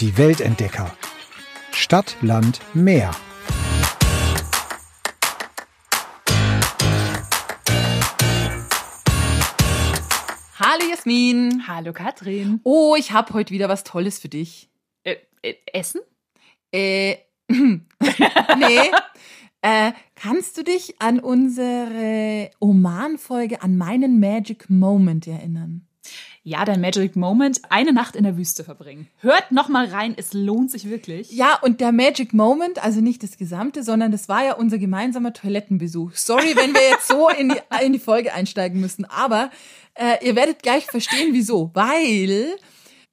Die Weltentdecker. Stadt, Land, Meer. Hallo Jasmin. Hallo Katrin. Oh, ich habe heute wieder was Tolles für dich. Äh, äh, Essen? Äh, nee. Äh, kannst du dich an unsere Oman-Folge, an meinen Magic Moment erinnern? Ja, dein Magic Moment, eine Nacht in der Wüste verbringen. Hört noch mal rein, es lohnt sich wirklich. Ja, und der Magic Moment, also nicht das Gesamte, sondern das war ja unser gemeinsamer Toilettenbesuch. Sorry, wenn wir jetzt so in die, in die Folge einsteigen müssen, aber äh, ihr werdet gleich verstehen, wieso. Weil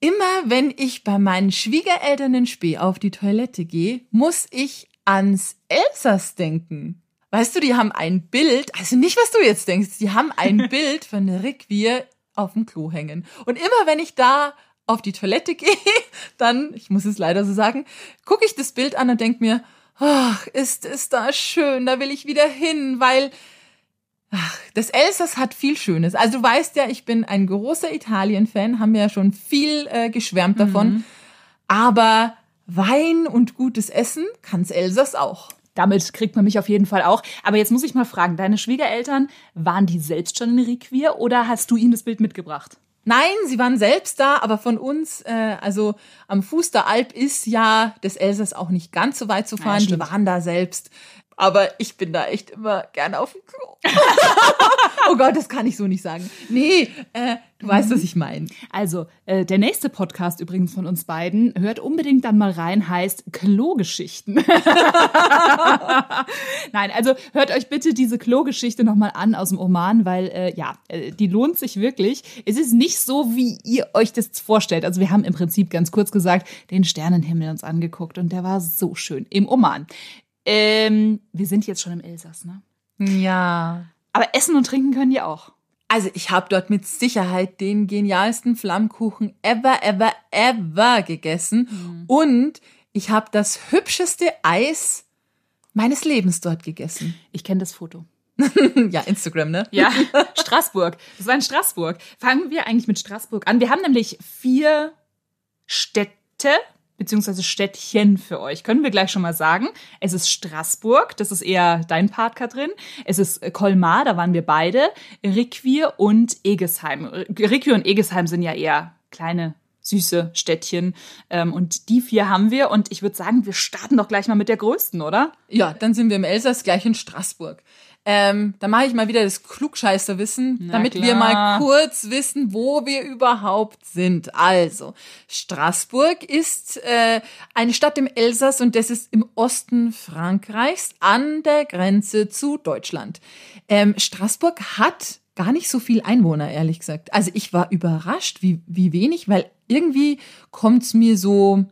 immer, wenn ich bei meinen Schwiegereltern in Spee auf die Toilette gehe, muss ich ans Elsass denken. Weißt du, die haben ein Bild, also nicht, was du jetzt denkst, die haben ein Bild von der Rickwier auf dem Klo hängen. Und immer wenn ich da auf die Toilette gehe, dann, ich muss es leider so sagen, gucke ich das Bild an und denke mir, ach, ist es da schön, da will ich wieder hin, weil ach, das Elsass hat viel Schönes. Also du weißt ja, ich bin ein großer Italien-Fan, haben wir ja schon viel äh, geschwärmt davon. Mhm. Aber Wein und gutes Essen kann's Elsass auch. Damit kriegt man mich auf jeden Fall auch. Aber jetzt muss ich mal fragen, deine Schwiegereltern, waren die selbst schon in Requir oder hast du ihnen das Bild mitgebracht? Nein, sie waren selbst da, aber von uns, äh, also am Fuß der Alp ist ja des Elsass auch nicht ganz so weit zu fahren. Ja, die waren da selbst. Aber ich bin da echt immer gerne auf dem Klo. oh Gott, das kann ich so nicht sagen. Nee, äh, du weißt, was ich meine. Also, äh, der nächste Podcast übrigens von uns beiden, hört unbedingt dann mal rein, heißt Klogeschichten. Nein, also hört euch bitte diese Klogeschichte nochmal an aus dem Oman, weil äh, ja, äh, die lohnt sich wirklich. Es ist nicht so, wie ihr euch das vorstellt. Also wir haben im Prinzip ganz kurz gesagt, den Sternenhimmel uns angeguckt und der war so schön im Oman. Ähm, wir sind jetzt schon im Elsass, ne? Ja. Aber essen und trinken können die auch. Also ich habe dort mit Sicherheit den genialsten Flammkuchen ever, ever, ever gegessen. Mhm. Und ich habe das hübscheste Eis meines Lebens dort gegessen. Ich kenne das Foto. ja, Instagram, ne? Ja, Straßburg. Das war in Straßburg. Fangen wir eigentlich mit Straßburg an. Wir haben nämlich vier Städte, beziehungsweise Städtchen für euch. Können wir gleich schon mal sagen. Es ist Straßburg, das ist eher dein Part, Katrin. Es ist Colmar, da waren wir beide. Riquir und Egesheim. Riquir und Egesheim sind ja eher kleine süße Städtchen. Ähm, und die vier haben wir. Und ich würde sagen, wir starten doch gleich mal mit der größten, oder? Ja, dann sind wir im Elsass gleich in Straßburg. Ähm, da mache ich mal wieder das Klugscheißerwissen, Na damit klar. wir mal kurz wissen, wo wir überhaupt sind. Also, Straßburg ist äh, eine Stadt im Elsass und das ist im Osten Frankreichs an der Grenze zu Deutschland. Ähm, Straßburg hat gar nicht so viel Einwohner, ehrlich gesagt. Also ich war überrascht, wie, wie wenig, weil irgendwie kommt's mir so,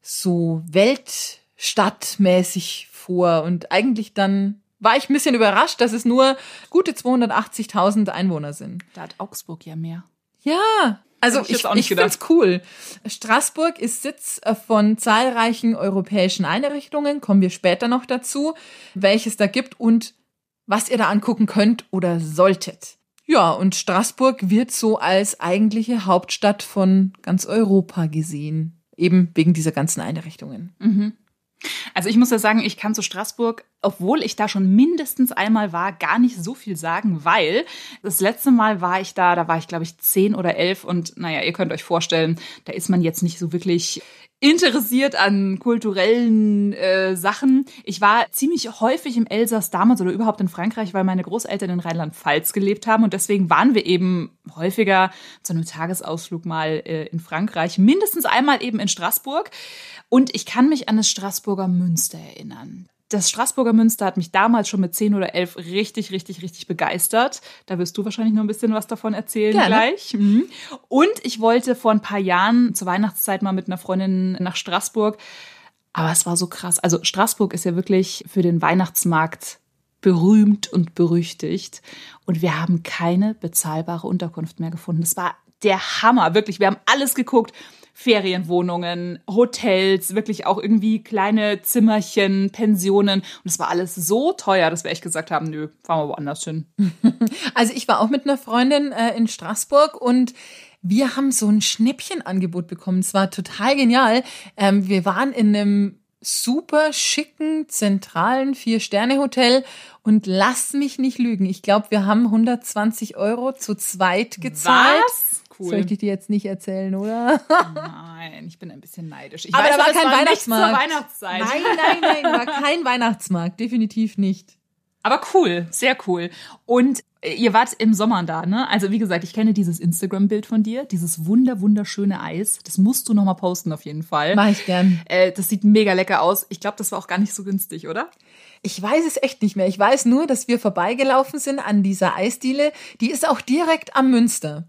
so weltstadtmäßig vor und eigentlich dann war ich ein bisschen überrascht, dass es nur gute 280.000 Einwohner sind. Da hat Augsburg ja mehr. Ja, also ich, ich, ich finde es cool. Straßburg ist Sitz äh, von zahlreichen europäischen Einrichtungen, kommen wir später noch dazu, welches da gibt und was ihr da angucken könnt oder solltet. Ja, und Straßburg wird so als eigentliche Hauptstadt von ganz Europa gesehen, eben wegen dieser ganzen Einrichtungen. Mhm. Also ich muss ja sagen, ich kann zu Straßburg, obwohl ich da schon mindestens einmal war, gar nicht so viel sagen, weil das letzte Mal war ich da, da war ich glaube ich zehn oder elf und naja, ihr könnt euch vorstellen, da ist man jetzt nicht so wirklich interessiert an kulturellen äh, Sachen. Ich war ziemlich häufig im Elsass damals oder überhaupt in Frankreich, weil meine Großeltern in Rheinland-Pfalz gelebt haben und deswegen waren wir eben häufiger zu einem Tagesausflug mal äh, in Frankreich, mindestens einmal eben in Straßburg. Und ich kann mich an das Straßburger Münster erinnern das Straßburger Münster hat mich damals schon mit 10 oder 11 richtig, richtig, richtig begeistert. Da wirst du wahrscheinlich noch ein bisschen was davon erzählen Gerne. gleich. Mhm. Und ich wollte vor ein paar Jahren zur Weihnachtszeit mal mit einer Freundin nach Straßburg. Aber es war so krass. Also Straßburg ist ja wirklich für den Weihnachtsmarkt berühmt und berüchtigt. Und wir haben keine bezahlbare Unterkunft mehr gefunden. Das war der Hammer, wirklich. Wir haben alles geguckt. Ferienwohnungen, Hotels, wirklich auch irgendwie kleine Zimmerchen, Pensionen. Und es war alles so teuer, dass wir echt gesagt haben, nö, fahren wir woanders hin. Also ich war auch mit einer Freundin äh, in Straßburg und wir haben so ein Schnäppchenangebot bekommen. Es war total genial. Ähm, wir waren in einem super schicken, zentralen Vier-Sterne-Hotel und lass mich nicht lügen. Ich glaube, wir haben 120 Euro zu zweit gezahlt. Was? Cool. Soll ich dir jetzt nicht erzählen, oder? Nein, ich bin ein bisschen neidisch. Ich Aber weiß, da war kein nicht Weihnachtsmarkt. zur Weihnachtszeit. Nein, nein, nein, war kein Weihnachtsmarkt, definitiv nicht. Aber cool, sehr cool. Und äh, ihr wart im Sommer da, ne? Also wie gesagt, ich kenne dieses Instagram-Bild von dir, dieses wunder wunderschöne Eis. Das musst du noch mal posten auf jeden Fall. Mach ich gern. Äh, das sieht mega lecker aus. Ich glaube, das war auch gar nicht so günstig, oder? Ich weiß es echt nicht mehr. Ich weiß nur, dass wir vorbeigelaufen sind an dieser Eisdiele. Die ist auch direkt am Münster.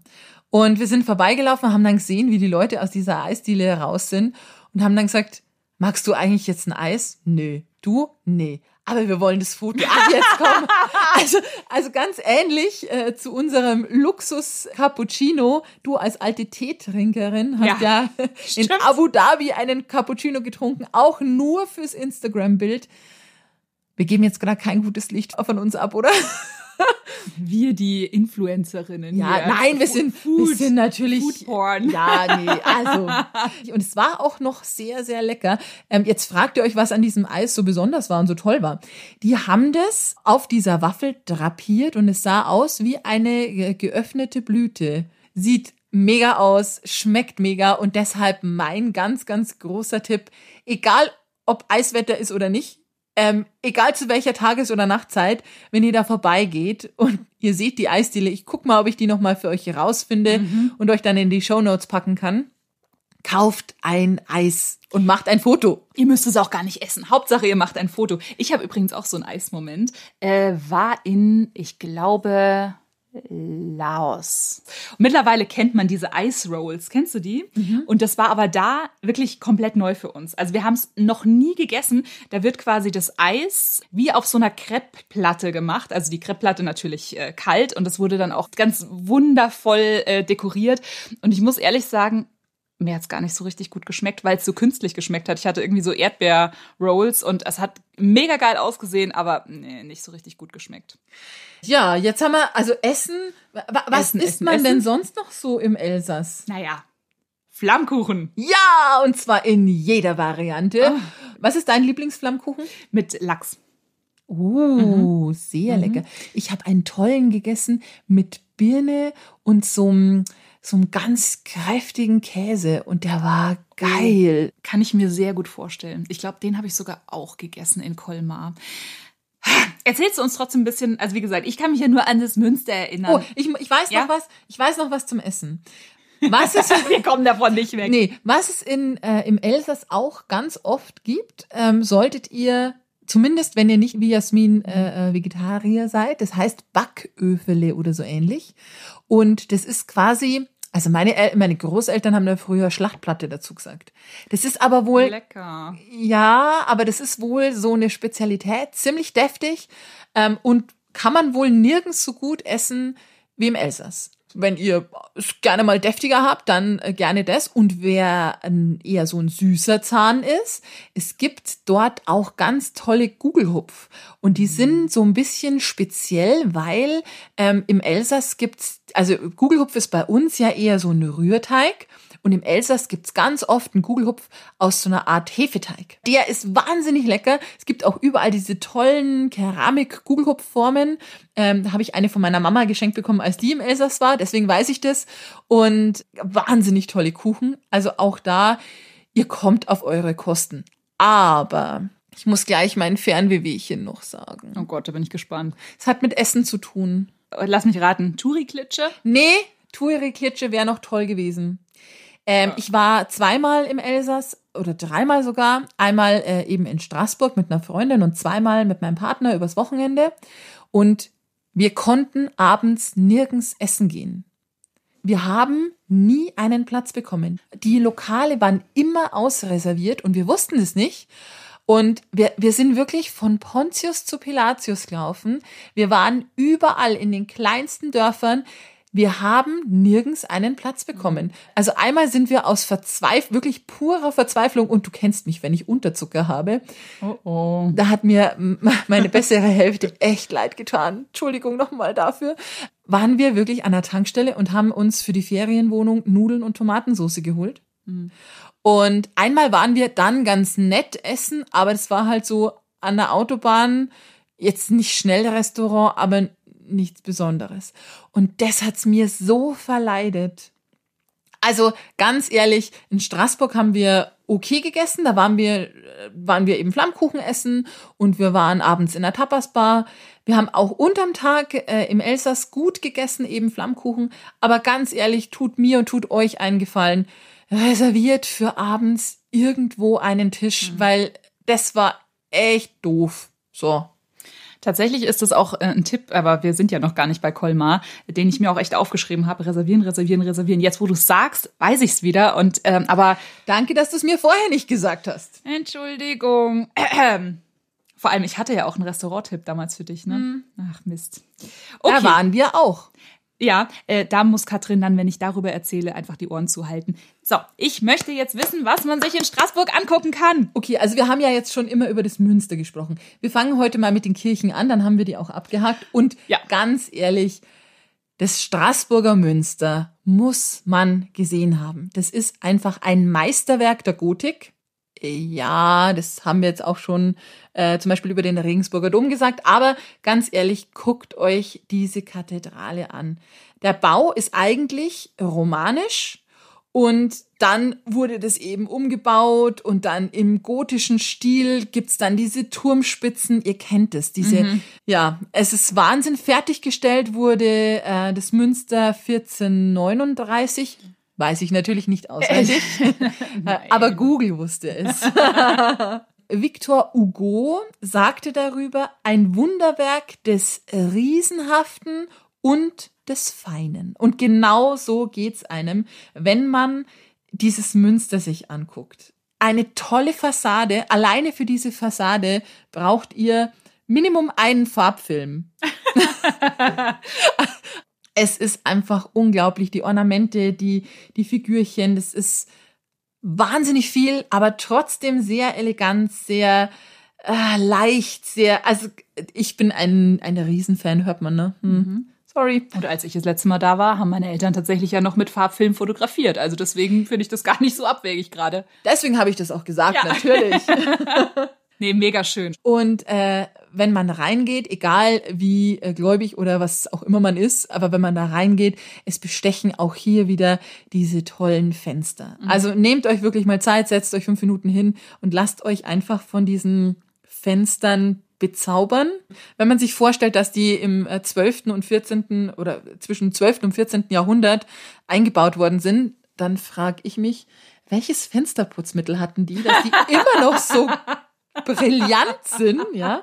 Und wir sind vorbeigelaufen, haben dann gesehen, wie die Leute aus dieser Eisdiele raus sind und haben dann gesagt, magst du eigentlich jetzt ein Eis? Nö. Du? Nee. Aber wir wollen das Foto. Ach, jetzt komm. Also, also ganz ähnlich äh, zu unserem Luxus Cappuccino. Du als alte Teetrinkerin hast ja, Ja, in. Abu Dhabi einen Cappuccino getrunken, auch nur fürs Instagram-Bild. Wir geben jetzt gerade kein gutes Licht von uns ab, oder? Wir, die Influencerinnen. Ja, hier. nein, wir sind, Food, wir sind natürlich. Food Porn. Ja, nee, also. Und es war auch noch sehr, sehr lecker. Ähm, jetzt fragt ihr euch, was an diesem Eis so besonders war und so toll war. Die haben das auf dieser Waffel drapiert und es sah aus wie eine ge- geöffnete Blüte. Sieht mega aus, schmeckt mega und deshalb mein ganz, ganz großer Tipp. Egal, ob Eiswetter ist oder nicht, ähm, egal zu welcher Tages- oder Nachtzeit, wenn ihr da vorbeigeht und ihr seht die Eisdiele, ich guck mal, ob ich die nochmal für euch herausfinde und euch dann in die Shownotes packen kann. Kauft ein Eis und macht ein Foto. Ihr müsst es auch gar nicht essen. Hauptsache, ihr macht ein Foto. Ich habe übrigens auch so einen Eismoment. Äh, war in, ich glaube, Laos. Mittlerweile kennt man diese Ice Rolls. Kennst du die? Und das war aber da wirklich komplett neu für uns. Also wir haben es noch nie gegessen. Da wird quasi das Eis wie auf so einer Crepe-Platte gemacht. Also die Crepe-Platte natürlich äh, kalt und das wurde dann auch ganz wundervoll äh, dekoriert. Und ich muss ehrlich sagen, mir hat's gar nicht so richtig gut geschmeckt, weil es so künstlich geschmeckt hat. Ich hatte irgendwie so Erdbeer-Rolls und es hat mega geil ausgesehen, aber nee, nicht so richtig gut geschmeckt. Ja, jetzt haben wir, also Essen. wa- Was Essen, isst Essen, man denn Essen. sonst noch so im Elsass? Naja, Flammkuchen Ja, und zwar in jeder Variante. Was ist dein Lieblingsflammkuchen? mit Lachs. Oh, sehr lecker. Ich habe einen tollen gegessen mit Birne und so einem so einem ganz kräftigen Käse und der war geil. Kann ich mir sehr gut vorstellen. Ich glaube, den habe ich sogar auch gegessen in Colmar. Erzählst du uns trotzdem ein bisschen, also wie gesagt, ich kann mich ja nur an das Münster erinnern. Oh, ich, ich weiß Ja? noch was. Ich weiß noch was zum Essen. Was es, wir kommen davon nicht weg. nee, was es in, äh, im Elsass auch ganz oft gibt, ähm, solltet ihr Zumindest, wenn ihr nicht wie Jasmin äh, äh, Vegetarier seid. Das heißt Backöfele oder so ähnlich. Und das ist quasi, also meine, El meine Großeltern haben da früher Schlachtplatte dazu gesagt. Das ist aber wohl, Lecker. ja, aber das ist wohl so eine Spezialität, ziemlich deftig ähm, und kann man wohl nirgends so gut essen wie im Elsass. Wenn ihr es gerne mal deftiger habt, dann äh, gerne das. Und wer ein, eher so ein süßer Zahn ist, es gibt dort auch ganz tolle Gugelhupf. Und die sind so ein bisschen speziell, weil ähm, im Elsass gibt's, also Gugelhupf ist bei uns ja eher so ein Rührteig. Und im Elsass gibt's ganz oft einen Kugelhupf aus so einer Art Hefeteig. Der ist wahnsinnig lecker. Es gibt auch überall diese tollen Keramik-Kugelhupfformen. Ähm, da habe ich eine von meiner Mama geschenkt bekommen, als die im Elsass war. Deswegen weiß ich das. Und wahnsinnig tolle Kuchen. Also auch da, ihr kommt auf eure Kosten. Aber ich muss gleich mein Fernwehwehchen noch sagen. Oh Gott, da bin ich gespannt. Es hat mit Essen zu tun. Lass mich raten. Turi-Klitsche? Nee, Tuiri-Klitsche wäre noch toll gewesen. Ähm, Ich war zweimal im Elsass oder dreimal sogar. Einmal äh, eben in Straßburg mit einer Freundin und zweimal mit meinem Partner übers Wochenende. Und wir konnten abends nirgends essen gehen. Wir haben nie einen Platz bekommen. Die Lokale waren immer ausreserviert und wir wussten es nicht. Und wir, wir sind wirklich von Pontius zu Pilatius gelaufen. Wir waren überall in den kleinsten Dörfern. Wir haben nirgends einen Platz bekommen. Also einmal sind wir aus Verzweif wirklich purer Verzweiflung und du kennst mich, wenn ich Unterzucker habe. Oh oh. Da hat mir meine bessere Hälfte echt leid getan. Entschuldigung nochmal dafür. waren wir wirklich an der Tankstelle und haben uns für die Ferienwohnung Nudeln und Tomatensauce geholt. Und einmal waren wir dann ganz nett essen, aber das war halt so an der Autobahn, jetzt nicht schnell Restaurant, aber nichts Besonderes. Und das hat's mir so verleidet. Also ganz ehrlich, in Straßburg haben wir okay gegessen. Da waren wir, äh, waren wir eben Flammkuchen essen und wir waren abends in der Tapasbar. Wir haben auch unterm Tag äh, im Elsass gut gegessen, eben Flammkuchen. Aber ganz ehrlich, tut mir und tut euch einen Gefallen. Reserviert für abends irgendwo einen Tisch, weil das war echt doof. So. Tatsächlich ist das auch äh, ein Tipp, aber wir sind ja noch gar nicht bei Colmar, den ich mir auch echt aufgeschrieben habe. Reservieren, reservieren, reservieren. Jetzt, wo du es sagst, weiß ich es wieder. Und ähm, aber Danke, dass du es mir vorher nicht gesagt hast. Entschuldigung. Vor allem, ich hatte ja auch einen Restaurant-Tipp damals für dich, ne? Ach Mist. Da waren wir auch. Ja, äh, da muss Katrin dann, wenn ich darüber erzähle, einfach die Ohren zuhalten. So, ich möchte jetzt wissen, was man sich in Straßburg angucken kann. Okay, also wir haben ja jetzt schon immer über das Münster gesprochen. Wir fangen heute mal mit den Kirchen an, dann haben wir die auch abgehakt. Und Ja. ganz ehrlich, das Straßburger Münster muss man gesehen haben. Das ist einfach ein Meisterwerk der Gotik. Ja, das haben wir jetzt auch schon äh, zum Beispiel über den Regensburger Dom gesagt. Aber ganz ehrlich, guckt euch diese Kathedrale an. Der Bau ist eigentlich romanisch und dann wurde das eben umgebaut und dann im gotischen Stil gibt's dann diese Turmspitzen. Ihr kennt es, diese, ja, es ist Wahnsinn. Fertiggestellt wurde äh, das Münster 1439. Weiß ich natürlich nicht auswendig, Äh, aber Google wusste es. Victor Hugo sagte darüber, ein Wunderwerk des Riesenhaften und des Feinen. Und genau so geht's einem, wenn man dieses Münster sich anguckt. Eine tolle Fassade. Alleine für diese Fassade braucht ihr Minimum einen Farbfilm. es ist einfach unglaublich. Die Ornamente, die, die Figürchen, das ist wahnsinnig viel, aber trotzdem sehr elegant, sehr äh, leicht, sehr, also ich bin ein, ein Riesenfan, hört man, ne? Hm. Sorry. Und als ich das letzte Mal da war, haben meine Eltern tatsächlich ja noch mit Farbfilm fotografiert. Also deswegen finde ich das gar nicht so abwegig gerade. Deswegen habe ich das auch gesagt, Ja. natürlich. Nee, mega schön. Und äh, wenn man reingeht, egal wie äh, gläubig oder was auch immer man ist, aber wenn man da reingeht, es bestechen auch hier wieder diese tollen Fenster. Also nehmt euch wirklich mal Zeit, setzt euch fünf Minuten hin und lasst euch einfach von diesen Fenstern bezaubern. Wenn man sich vorstellt, dass die im äh, 12. und 14. oder zwischen 12. und 14. Jahrhundert eingebaut worden sind, dann frage ich mich, welches Fensterputzmittel hatten die, dass die immer noch so brillant sind, ja.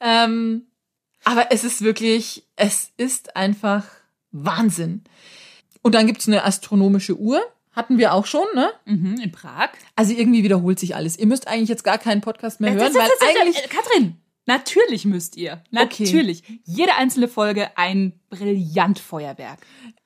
Ähm, aber es ist wirklich, es ist einfach Wahnsinn. Und dann gibt's eine astronomische Uhr, hatten wir auch schon, ne? Mhm, in Prag. Also irgendwie wiederholt sich alles. Ihr müsst eigentlich jetzt gar keinen Podcast mehr hören, weil eigentlich Äh, Katrin, natürlich müsst ihr. Okay. Natürlich. Jede einzelne Folge ein Brillantfeuerwerk.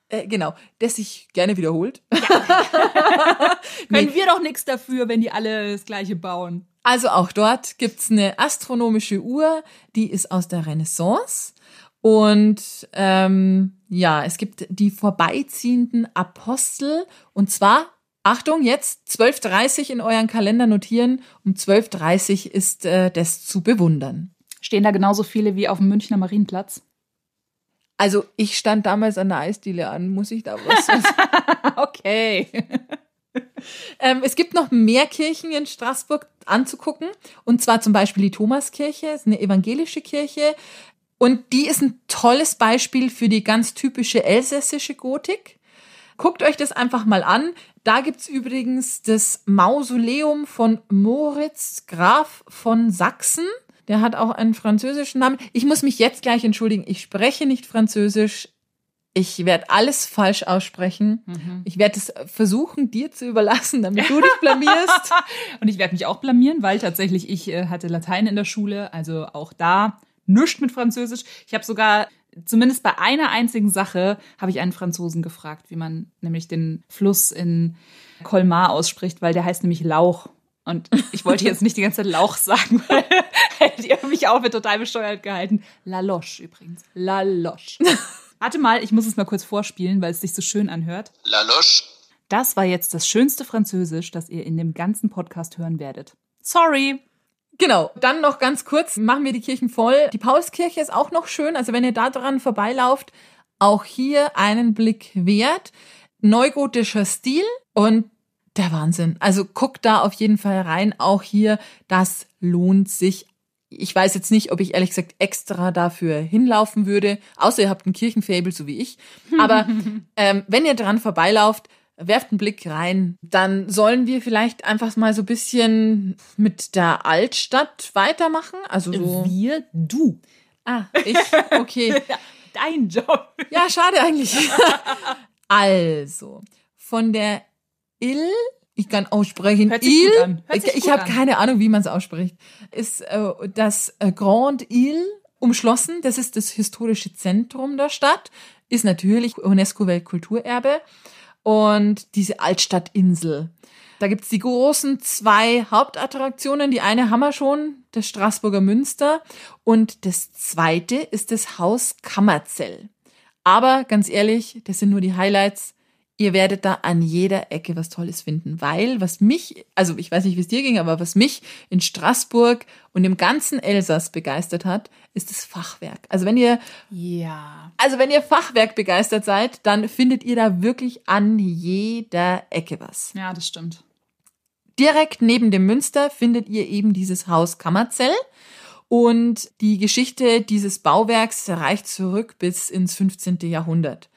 äh, genau, das sich gerne wiederholt. Können wir doch nichts dafür, wenn die alle das gleiche bauen. Also auch dort gibt's eine astronomische Uhr, die ist aus der Renaissance. Und ähm, ja, es gibt die vorbeiziehenden Apostel. Und zwar, Achtung, jetzt 12.30 in euren Kalender notieren. Um 12.30 ist äh, das zu bewundern. Stehen da genauso viele wie auf dem Münchner Marienplatz? Also ich stand damals an der Eisdiele an, muss ich da was sagen? Okay. Ähm, es gibt noch mehr Kirchen in Straßburg anzugucken. Und zwar zum Beispiel die Thomaskirche, ist eine evangelische Kirche. Und die ist ein tolles Beispiel für die ganz typische elsässische Gotik. Guckt euch das einfach mal an. Da gibt's übrigens das Mausoleum von Moritz Graf von Sachsen. Der hat auch einen französischen Namen. Ich muss mich jetzt gleich entschuldigen. Ich spreche nicht Französisch. Ich werde alles falsch aussprechen. Ich werde es versuchen, dir zu überlassen, damit du dich blamierst. Und ich werde mich auch blamieren, weil tatsächlich ich äh, hatte Latein in der Schule, also auch da nichts mit Französisch. Ich habe sogar zumindest bei einer einzigen Sache habe ich einen Franzosen gefragt, wie man nämlich den Fluss in Colmar ausspricht, weil der heißt nämlich Lauch. Und ich wollte jetzt nicht die ganze Zeit Lauch sagen, weil hätte ihr mich auch für total bescheuert gehalten. La Loche übrigens. La Loche. Warte mal, ich muss es mal kurz vorspielen, weil es sich so schön anhört. La Loche. Das war jetzt das schönste Französisch, das ihr in dem ganzen Podcast hören werdet. Sorry. Genau, dann noch ganz kurz, machen wir die Kirchen voll. Die Paulskirche ist auch noch schön, also wenn ihr da dran vorbeilauft, auch hier einen Blick wert. Neugotischer Stil und der Wahnsinn. Also guckt da auf jeden Fall rein, auch hier, das lohnt sich. Ich weiß jetzt nicht, ob ich ehrlich gesagt extra dafür hinlaufen würde, außer ihr habt ein Kirchenfabel, so wie ich. Aber ähm, wenn ihr dran vorbeilauft, werft einen Blick rein. Dann sollen wir vielleicht einfach mal so ein bisschen mit der Altstadt weitermachen. Also so. Wir, du. Ah, ich, okay. Dein Job. Ja, schade eigentlich. also, von der Ill, ich kann aussprechen, Hört sich ich gut habe keine Ahnung, wie man es ausspricht, ist äh, das äh, Grand Ile umschlossen. Das ist das historische Zentrum der Stadt, ist natürlich UNESCO-Weltkulturerbe und diese Altstadtinsel. Da gibt's die großen zwei Hauptattraktionen. Die eine haben wir schon, das Straßburger Münster. Und das zweite ist das Haus Kammerzell. Aber ganz ehrlich, das sind nur die Highlights. Ihr werdet da an jeder Ecke was Tolles finden, weil was mich, also ich weiß nicht, wie es dir ging, aber was mich in Straßburg und im ganzen Elsass begeistert hat, ist das Fachwerk. Also wenn ihr Ja. also wenn ihr Fachwerk begeistert seid, dann findet ihr da wirklich an jeder Ecke was. Ja, das stimmt. Direkt neben dem Münster findet ihr eben dieses Haus Kammerzell. Und die Geschichte dieses Bauwerks reicht zurück bis ins 15. Jahrhundert.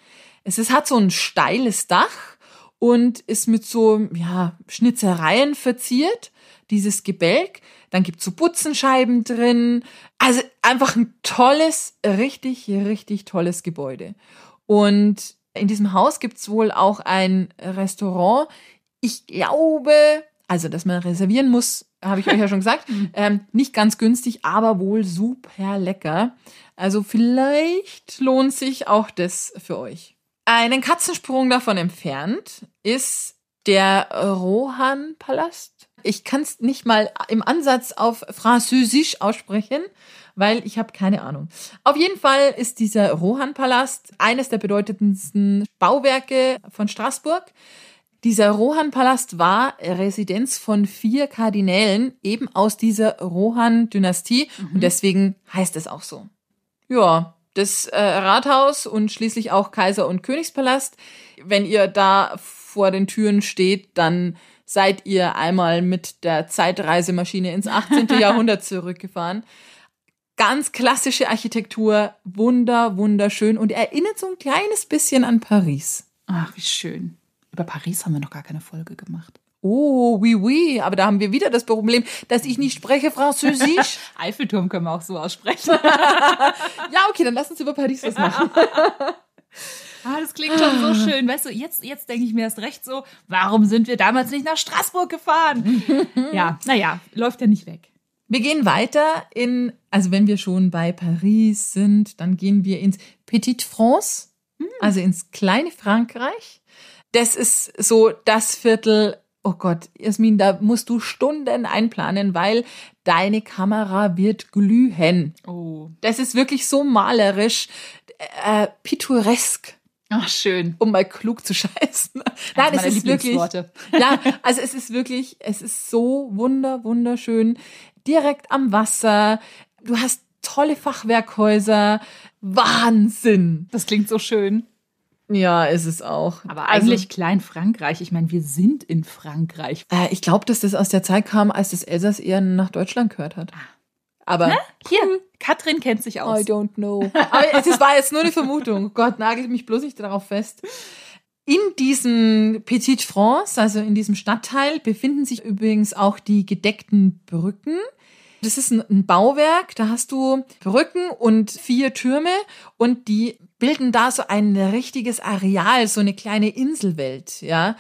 Es ist, hat so ein steiles Dach und ist mit so ja, Schnitzereien verziert, dieses Gebälk. Dann gibt's so Butzenscheiben drin. Also einfach ein tolles, richtig, richtig tolles Gebäude. Und in diesem Haus gibt's wohl auch ein Restaurant. Ich glaube, also dass man reservieren muss, habe ich euch ja schon gesagt. ähm, nicht ganz günstig, aber wohl super lecker. Also vielleicht lohnt sich auch das für euch. Einen Katzensprung davon entfernt ist der Rohan-Palast. Ich kann es nicht mal im Ansatz auf Französisch aussprechen, weil ich habe keine Ahnung. Auf jeden Fall ist dieser Rohan-Palast eines der bedeutendsten Bauwerke von Straßburg. Dieser Rohan-Palast war Residenz von vier Kardinälen, eben aus dieser Rohan-Dynastie. Und deswegen heißt es auch so. Ja, das äh, Rathaus und schließlich auch Kaiser- und Königspalast. Wenn ihr da vor den Türen steht, dann seid ihr einmal mit der Zeitreisemaschine ins 18. Jahrhundert zurückgefahren. Ganz klassische Architektur, wunder, wunderschön und erinnert so ein kleines bisschen an Paris. Ach, wie schön. Über Paris haben wir noch gar keine Folge gemacht. Oh, oui, oui, aber da haben wir wieder das Problem, dass ich nicht spreche Französisch. Eiffelturm können wir auch so aussprechen. ja, okay, dann lass uns über Paris was machen. Ah, das klingt schon so schön. Weißt du, jetzt, jetzt denke ich mir erst recht so, warum sind wir damals nicht nach Straßburg gefahren? ja, naja, läuft ja nicht weg. Wir gehen weiter in, also wenn wir schon bei Paris sind, dann gehen wir ins Petite France, also ins kleine Frankreich. Das ist so das Viertel, oh Gott, Jasmin, da musst du Stunden einplanen, weil deine Kamera wird glühen. Oh. Das ist wirklich so malerisch, äh, pittoresk, Ach, schön. um mal klug zu scheißen. Nein, es ist wirklich, ja, also es ist wirklich, es ist so wunder, wunderschön. Direkt am Wasser. Du hast tolle Fachwerkhäuser. Wahnsinn. Das klingt so schön. Ja, ist es auch. Aber Also, eigentlich klein Frankreich. Ich meine, wir sind in Frankreich. äh, ich glaube, dass das aus der Zeit kam, als das Elsass eher nach Deutschland gehört hat. Aber Hier, Katrin kennt sich aus. I don't know. Aber es war jetzt nur eine Vermutung. Gott, nagelt mich bloß nicht darauf fest. In diesem Petite France, also in diesem Stadtteil, befinden sich übrigens auch die gedeckten Brücken. Das ist ein Bauwerk, da hast du Brücken und vier Türme und die bilden da so ein richtiges Areal, so eine kleine Inselwelt, ja.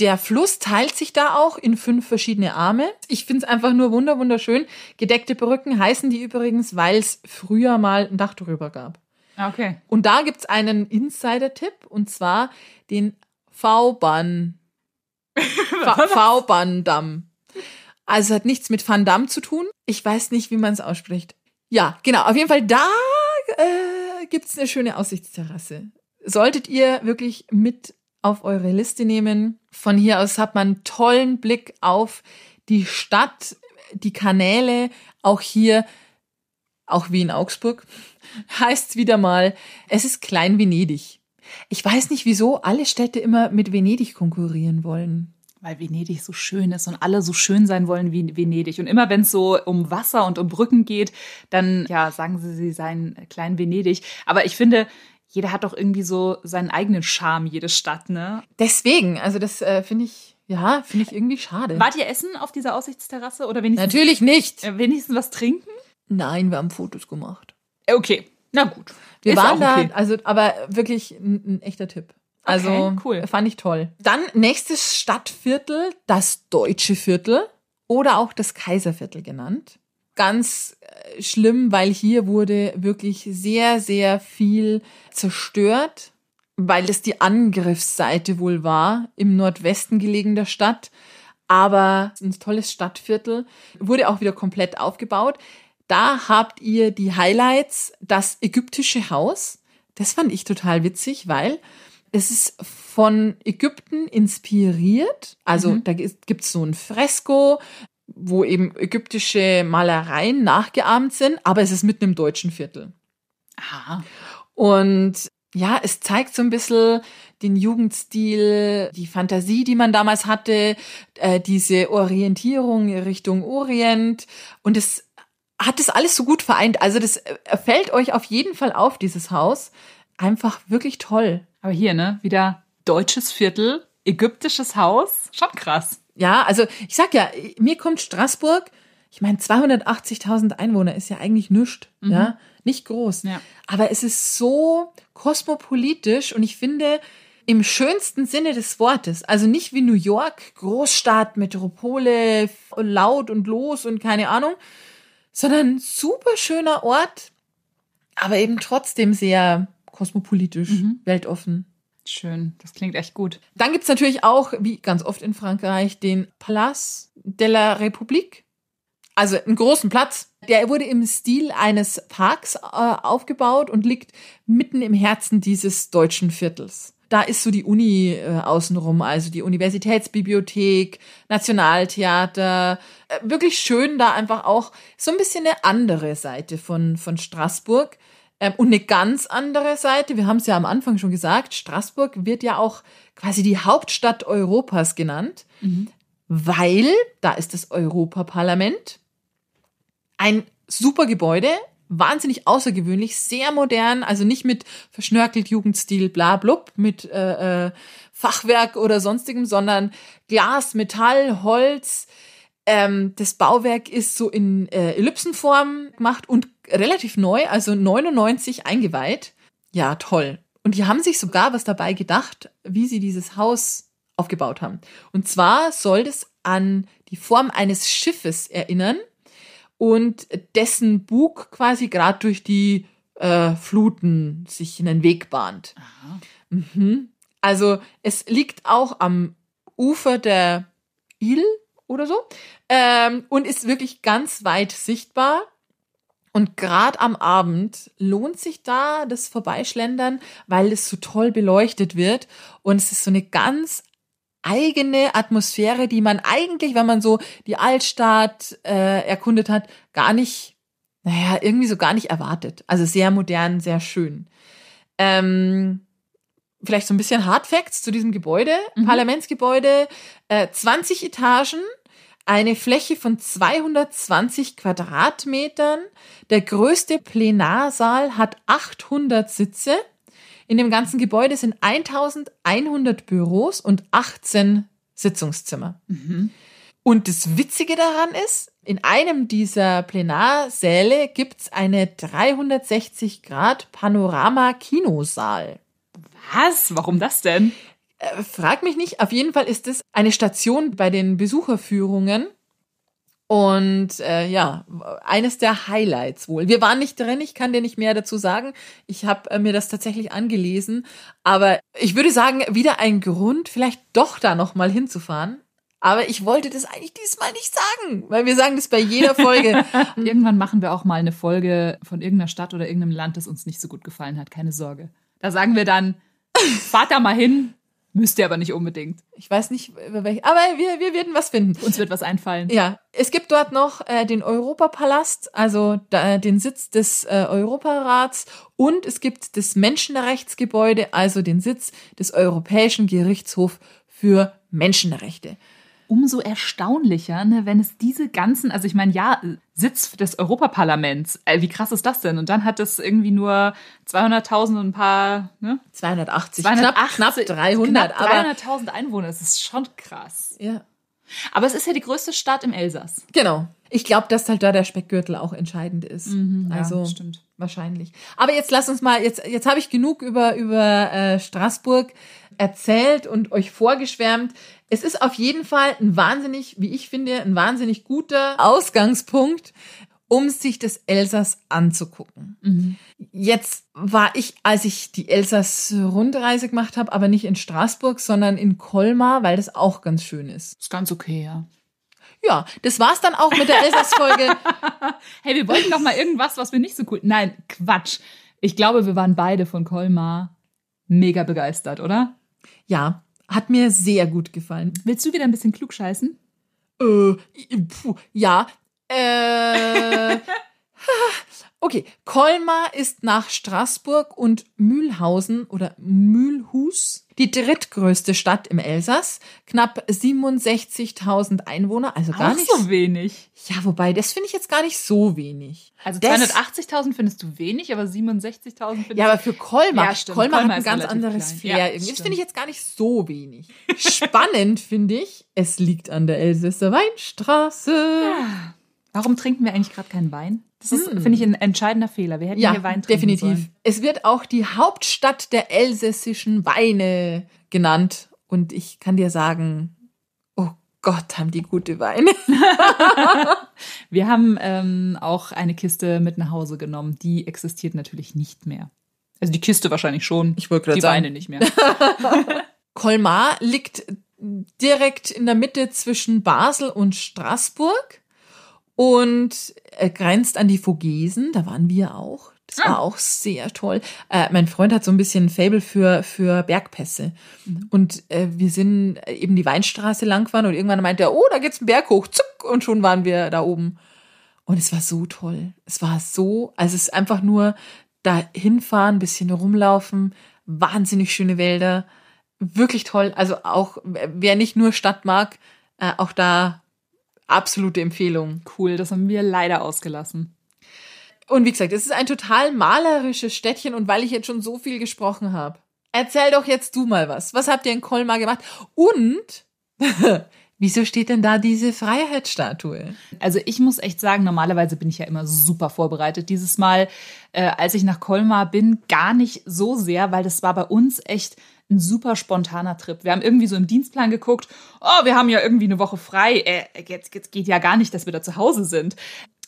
Der Fluss teilt sich da auch in fünf verschiedene Arme. Ich finde es einfach nur wunder wunderschön. Gedeckte Brücken heißen die übrigens, weil es früher mal ein Dach drüber gab. Okay. Und da gibt's einen Insider-Tipp und zwar den V-Bahn. V-Bahn-Damm. Also hat nichts mit Van Damme zu tun. Ich weiß nicht, wie man es ausspricht. Ja, genau. Auf jeden Fall da äh, gibt's eine schöne Aussichtsterrasse. Solltet ihr wirklich mit auf eure Liste nehmen. Von hier aus hat man einen tollen Blick auf die Stadt, die Kanäle, auch hier, auch wie in Augsburg, heißt wieder mal, es ist Klein Venedig. Ich weiß nicht, wieso alle Städte immer mit Venedig konkurrieren wollen. Weil Venedig so schön ist und alle so schön sein wollen wie Venedig. Und immer wenn es so um Wasser und um Brücken geht, dann ja, sagen sie, sie seien klein Venedig. Aber ich finde, jeder hat doch irgendwie so seinen eigenen Charme, jede Stadt, ne? Deswegen, also das äh, finde ich, ja, finde ich irgendwie schade. Wart ihr essen auf dieser Aussichtsterrasse oder wenigstens? Natürlich nicht. Äh, wenigstens was trinken? Nein, wir haben Fotos gemacht. Äh, Okay, na gut. Wir Ist waren auch da, okay. also, aber wirklich ein, ein echter Tipp. Also, Okay, cool. fand ich toll. Dann nächstes Stadtviertel, das Deutsche Viertel oder auch das Kaiserviertel genannt. Ganz äh, schlimm, weil hier wurde wirklich sehr, sehr viel zerstört, weil es die Angriffsseite wohl war, im Nordwesten gelegen der Stadt. Aber es ist ein tolles Stadtviertel, wurde auch wieder komplett aufgebaut. Da habt ihr die Highlights, das ägyptische Haus. Das fand ich total witzig, weil es ist von Ägypten inspiriert. Also da gibt es so ein Fresko, wo eben ägyptische Malereien nachgeahmt sind, aber es ist mitten im deutschen Viertel. Aha. Und ja, es zeigt so ein bisschen den Jugendstil, die Fantasie, die man damals hatte, äh, diese Orientierung Richtung Orient. Und es hat das alles so gut vereint. Also das äh, fällt euch auf jeden Fall auf, dieses Haus. Einfach wirklich toll. Aber hier, ne? Wieder deutsches Viertel, ägyptisches Haus. Schon krass. Ja, also ich sag ja, mir kommt Straßburg, ich meine 280.000 Einwohner ist ja eigentlich nichts, ja, nicht groß. Ja. Aber es ist so kosmopolitisch und ich finde im schönsten Sinne des Wortes, also nicht wie New York, Großstadt, Metropole, laut und los und keine Ahnung, sondern super schöner Ort, aber eben trotzdem sehr kosmopolitisch, weltoffen. Schön. Das klingt echt gut. Dann gibt's natürlich auch, wie ganz oft in Frankreich, den Place de la République. Also einen großen Platz. Der wurde im Stil eines Parks äh, aufgebaut und liegt mitten im Herzen dieses deutschen Viertels. Da ist so die Uni äh, außenrum, also die Universitätsbibliothek, Nationaltheater. Äh, wirklich schön, da einfach auch so ein bisschen eine andere Seite von, von Straßburg. Ähm, und eine ganz andere Seite, wir haben es ja am Anfang schon gesagt, Straßburg wird ja auch quasi die Hauptstadt Europas genannt, weil da ist das Europaparlament. Ein super Gebäude, wahnsinnig außergewöhnlich, sehr modern, also nicht mit verschnörkelt Jugendstil, bla blub, mit äh, äh, Fachwerk oder sonstigem, sondern Glas, Metall, Holz. Ähm, das Bauwerk ist so in äh, Ellipsenform gemacht und relativ neu, also 99 eingeweiht. Ja, toll. Und die haben sich sogar was dabei gedacht, wie sie dieses Haus aufgebaut haben. Und zwar soll das an die Form eines Schiffes erinnern und dessen Bug quasi gerade durch die äh, Fluten sich einen Weg bahnt. Mhm. Also es liegt auch am Ufer der Ile oder so ähm, und ist wirklich ganz weit sichtbar. Und gerade am Abend lohnt sich da das Vorbeischlendern, weil es so toll beleuchtet wird. Und es ist so eine ganz eigene Atmosphäre, die man eigentlich, wenn man so die Altstadt äh, erkundet hat, gar nicht, naja, irgendwie so gar nicht erwartet. Also sehr modern, sehr schön. Ähm, vielleicht so ein bisschen Hard Facts zu diesem Gebäude, Parlamentsgebäude, äh, 20 Etagen, eine Fläche von 220 Quadratmetern. Der größte Plenarsaal hat 800 Sitze. In dem ganzen Gebäude sind 1100 Büros und 18 Sitzungszimmer. Und das Witzige daran ist, in einem dieser Plenarsäle gibt's eine 360 Grad Panorama-Kinosaal. Was? Warum das denn? Äh, Frag mich nicht, auf jeden Fall ist es eine Station bei den Besucherführungen. Und äh, ja, eines der Highlights wohl. Wir waren nicht drin, ich kann dir nicht mehr dazu sagen. Ich habe äh, mir das tatsächlich angelesen. Aber ich würde sagen, wieder ein Grund, vielleicht doch da nochmal hinzufahren. Aber ich wollte das eigentlich diesmal nicht sagen, weil wir sagen das bei jeder Folge. Irgendwann machen wir auch mal eine Folge von irgendeiner Stadt oder irgendeinem Land, das uns nicht so gut gefallen hat. Keine Sorge. Da sagen wir dann, fahrt da mal hin, müsst ihr aber nicht unbedingt. Ich weiß nicht, über welche, aber wir, wir werden was finden. Uns wird was einfallen. Ja, es gibt dort noch äh, den Europapalast, also da, den Sitz des äh, Europarats und es gibt das Menschenrechtsgebäude, also den Sitz des Europäischen Gerichtshofs für Menschenrechte. Umso erstaunlicher, ne, wenn es diese ganzen, also ich meine, ja, Sitz des Europaparlaments, äh, wie krass ist das denn? Und dann hat es irgendwie nur 200.000 und ein paar, ne? 280, 280, knapp, knapp 300, knapp 300.000 Einwohner, das ist schon krass. Ja. Aber es ist ja die größte Stadt im Elsass. Genau. Ich glaube, dass halt da der Speckgürtel auch entscheidend ist. Mhm, ja, also stimmt. Wahrscheinlich. Aber jetzt lass uns mal, jetzt, jetzt habe ich genug über, über äh, Straßburg erzählt und euch vorgeschwärmt. Es ist auf jeden Fall ein wahnsinnig, wie ich finde, ein wahnsinnig guter Ausgangspunkt, um sich das Elsass anzugucken. Jetzt war ich, als ich die Elsass-Rundreise gemacht habe, aber nicht in Straßburg, sondern in Colmar, weil das auch ganz schön ist. Ist ganz okay, ja. Ja, das war's dann auch mit der Elsass-Folge. Hey, wir wollten doch mal irgendwas, was wir nicht so cool. Nein, Quatsch. Ich glaube, wir waren beide von Colmar mega begeistert, oder? ja, hat mir sehr gut gefallen. Willst du wieder ein bisschen klug scheißen? Äh, puh, ja. Äh, okay, Colmar ist nach Straßburg und Mühlhausen oder Mühlhus die drittgrößte Stadt im Elsass. Knapp 67.000 Einwohner, also gar Auch nicht. so wenig. Ja, wobei, das finde ich jetzt gar nicht so wenig. Also Das- 280.000 findest du wenig, aber 67.000 findest Ja, aber für Colmar, Ja, stimmt. Colmar, Colmar hat ein ganz anderes klein. Flair. Ja, irgendwie. das finde ich jetzt gar nicht so wenig. Spannend finde ich, es liegt an der Elsässer Weinstraße. Warum trinken wir eigentlich gerade keinen Wein? Das ist, finde ich, ein entscheidender Fehler. Wir hätten Ja, hier Wein trinken definitiv. sollen. Es wird auch die Hauptstadt der elsässischen Weine genannt. Und ich kann dir sagen, oh Gott, haben die gute Weine. Wir haben ähm, auch eine Kiste mit nach Hause genommen. Die existiert natürlich nicht mehr. Also die Kiste wahrscheinlich schon. Ich wollte gerade die sagen. Weine nicht mehr. Colmar liegt direkt in der Mitte zwischen Basel und Straßburg und äh, grenzt an die Vogesen. Da waren wir auch. Das war auch sehr toll. Äh, mein Freund hat so ein bisschen ein Fable für, für Bergpässe. Und äh, wir sind eben die Weinstraße lang gefahren und irgendwann meinte er, oh, da geht's einen Berg hoch, zuck, und schon waren wir da oben. Und es war so toll. Es war so, also es ist einfach nur da hinfahren, bisschen rumlaufen, wahnsinnig schöne Wälder, wirklich toll. Also auch, wer nicht nur Stadt mag, äh, auch da absolute Empfehlung. Cool, das haben wir leider ausgelassen. Und wie gesagt, es ist ein total malerisches Städtchen und weil ich jetzt schon so viel gesprochen habe, erzähl doch jetzt du mal was. Was habt ihr in Colmar gemacht? Und wieso steht denn da diese Freiheitsstatue? Also ich muss echt sagen, normalerweise bin ich ja immer super vorbereitet. Dieses Mal, äh, als ich nach Colmar bin, gar nicht so sehr, weil das war bei uns echt ein super spontaner Trip. Wir haben irgendwie so im Dienstplan geguckt, oh, wir haben ja irgendwie eine Woche frei. Äh, jetzt, jetzt geht ja gar nicht, dass wir da zu Hause sind.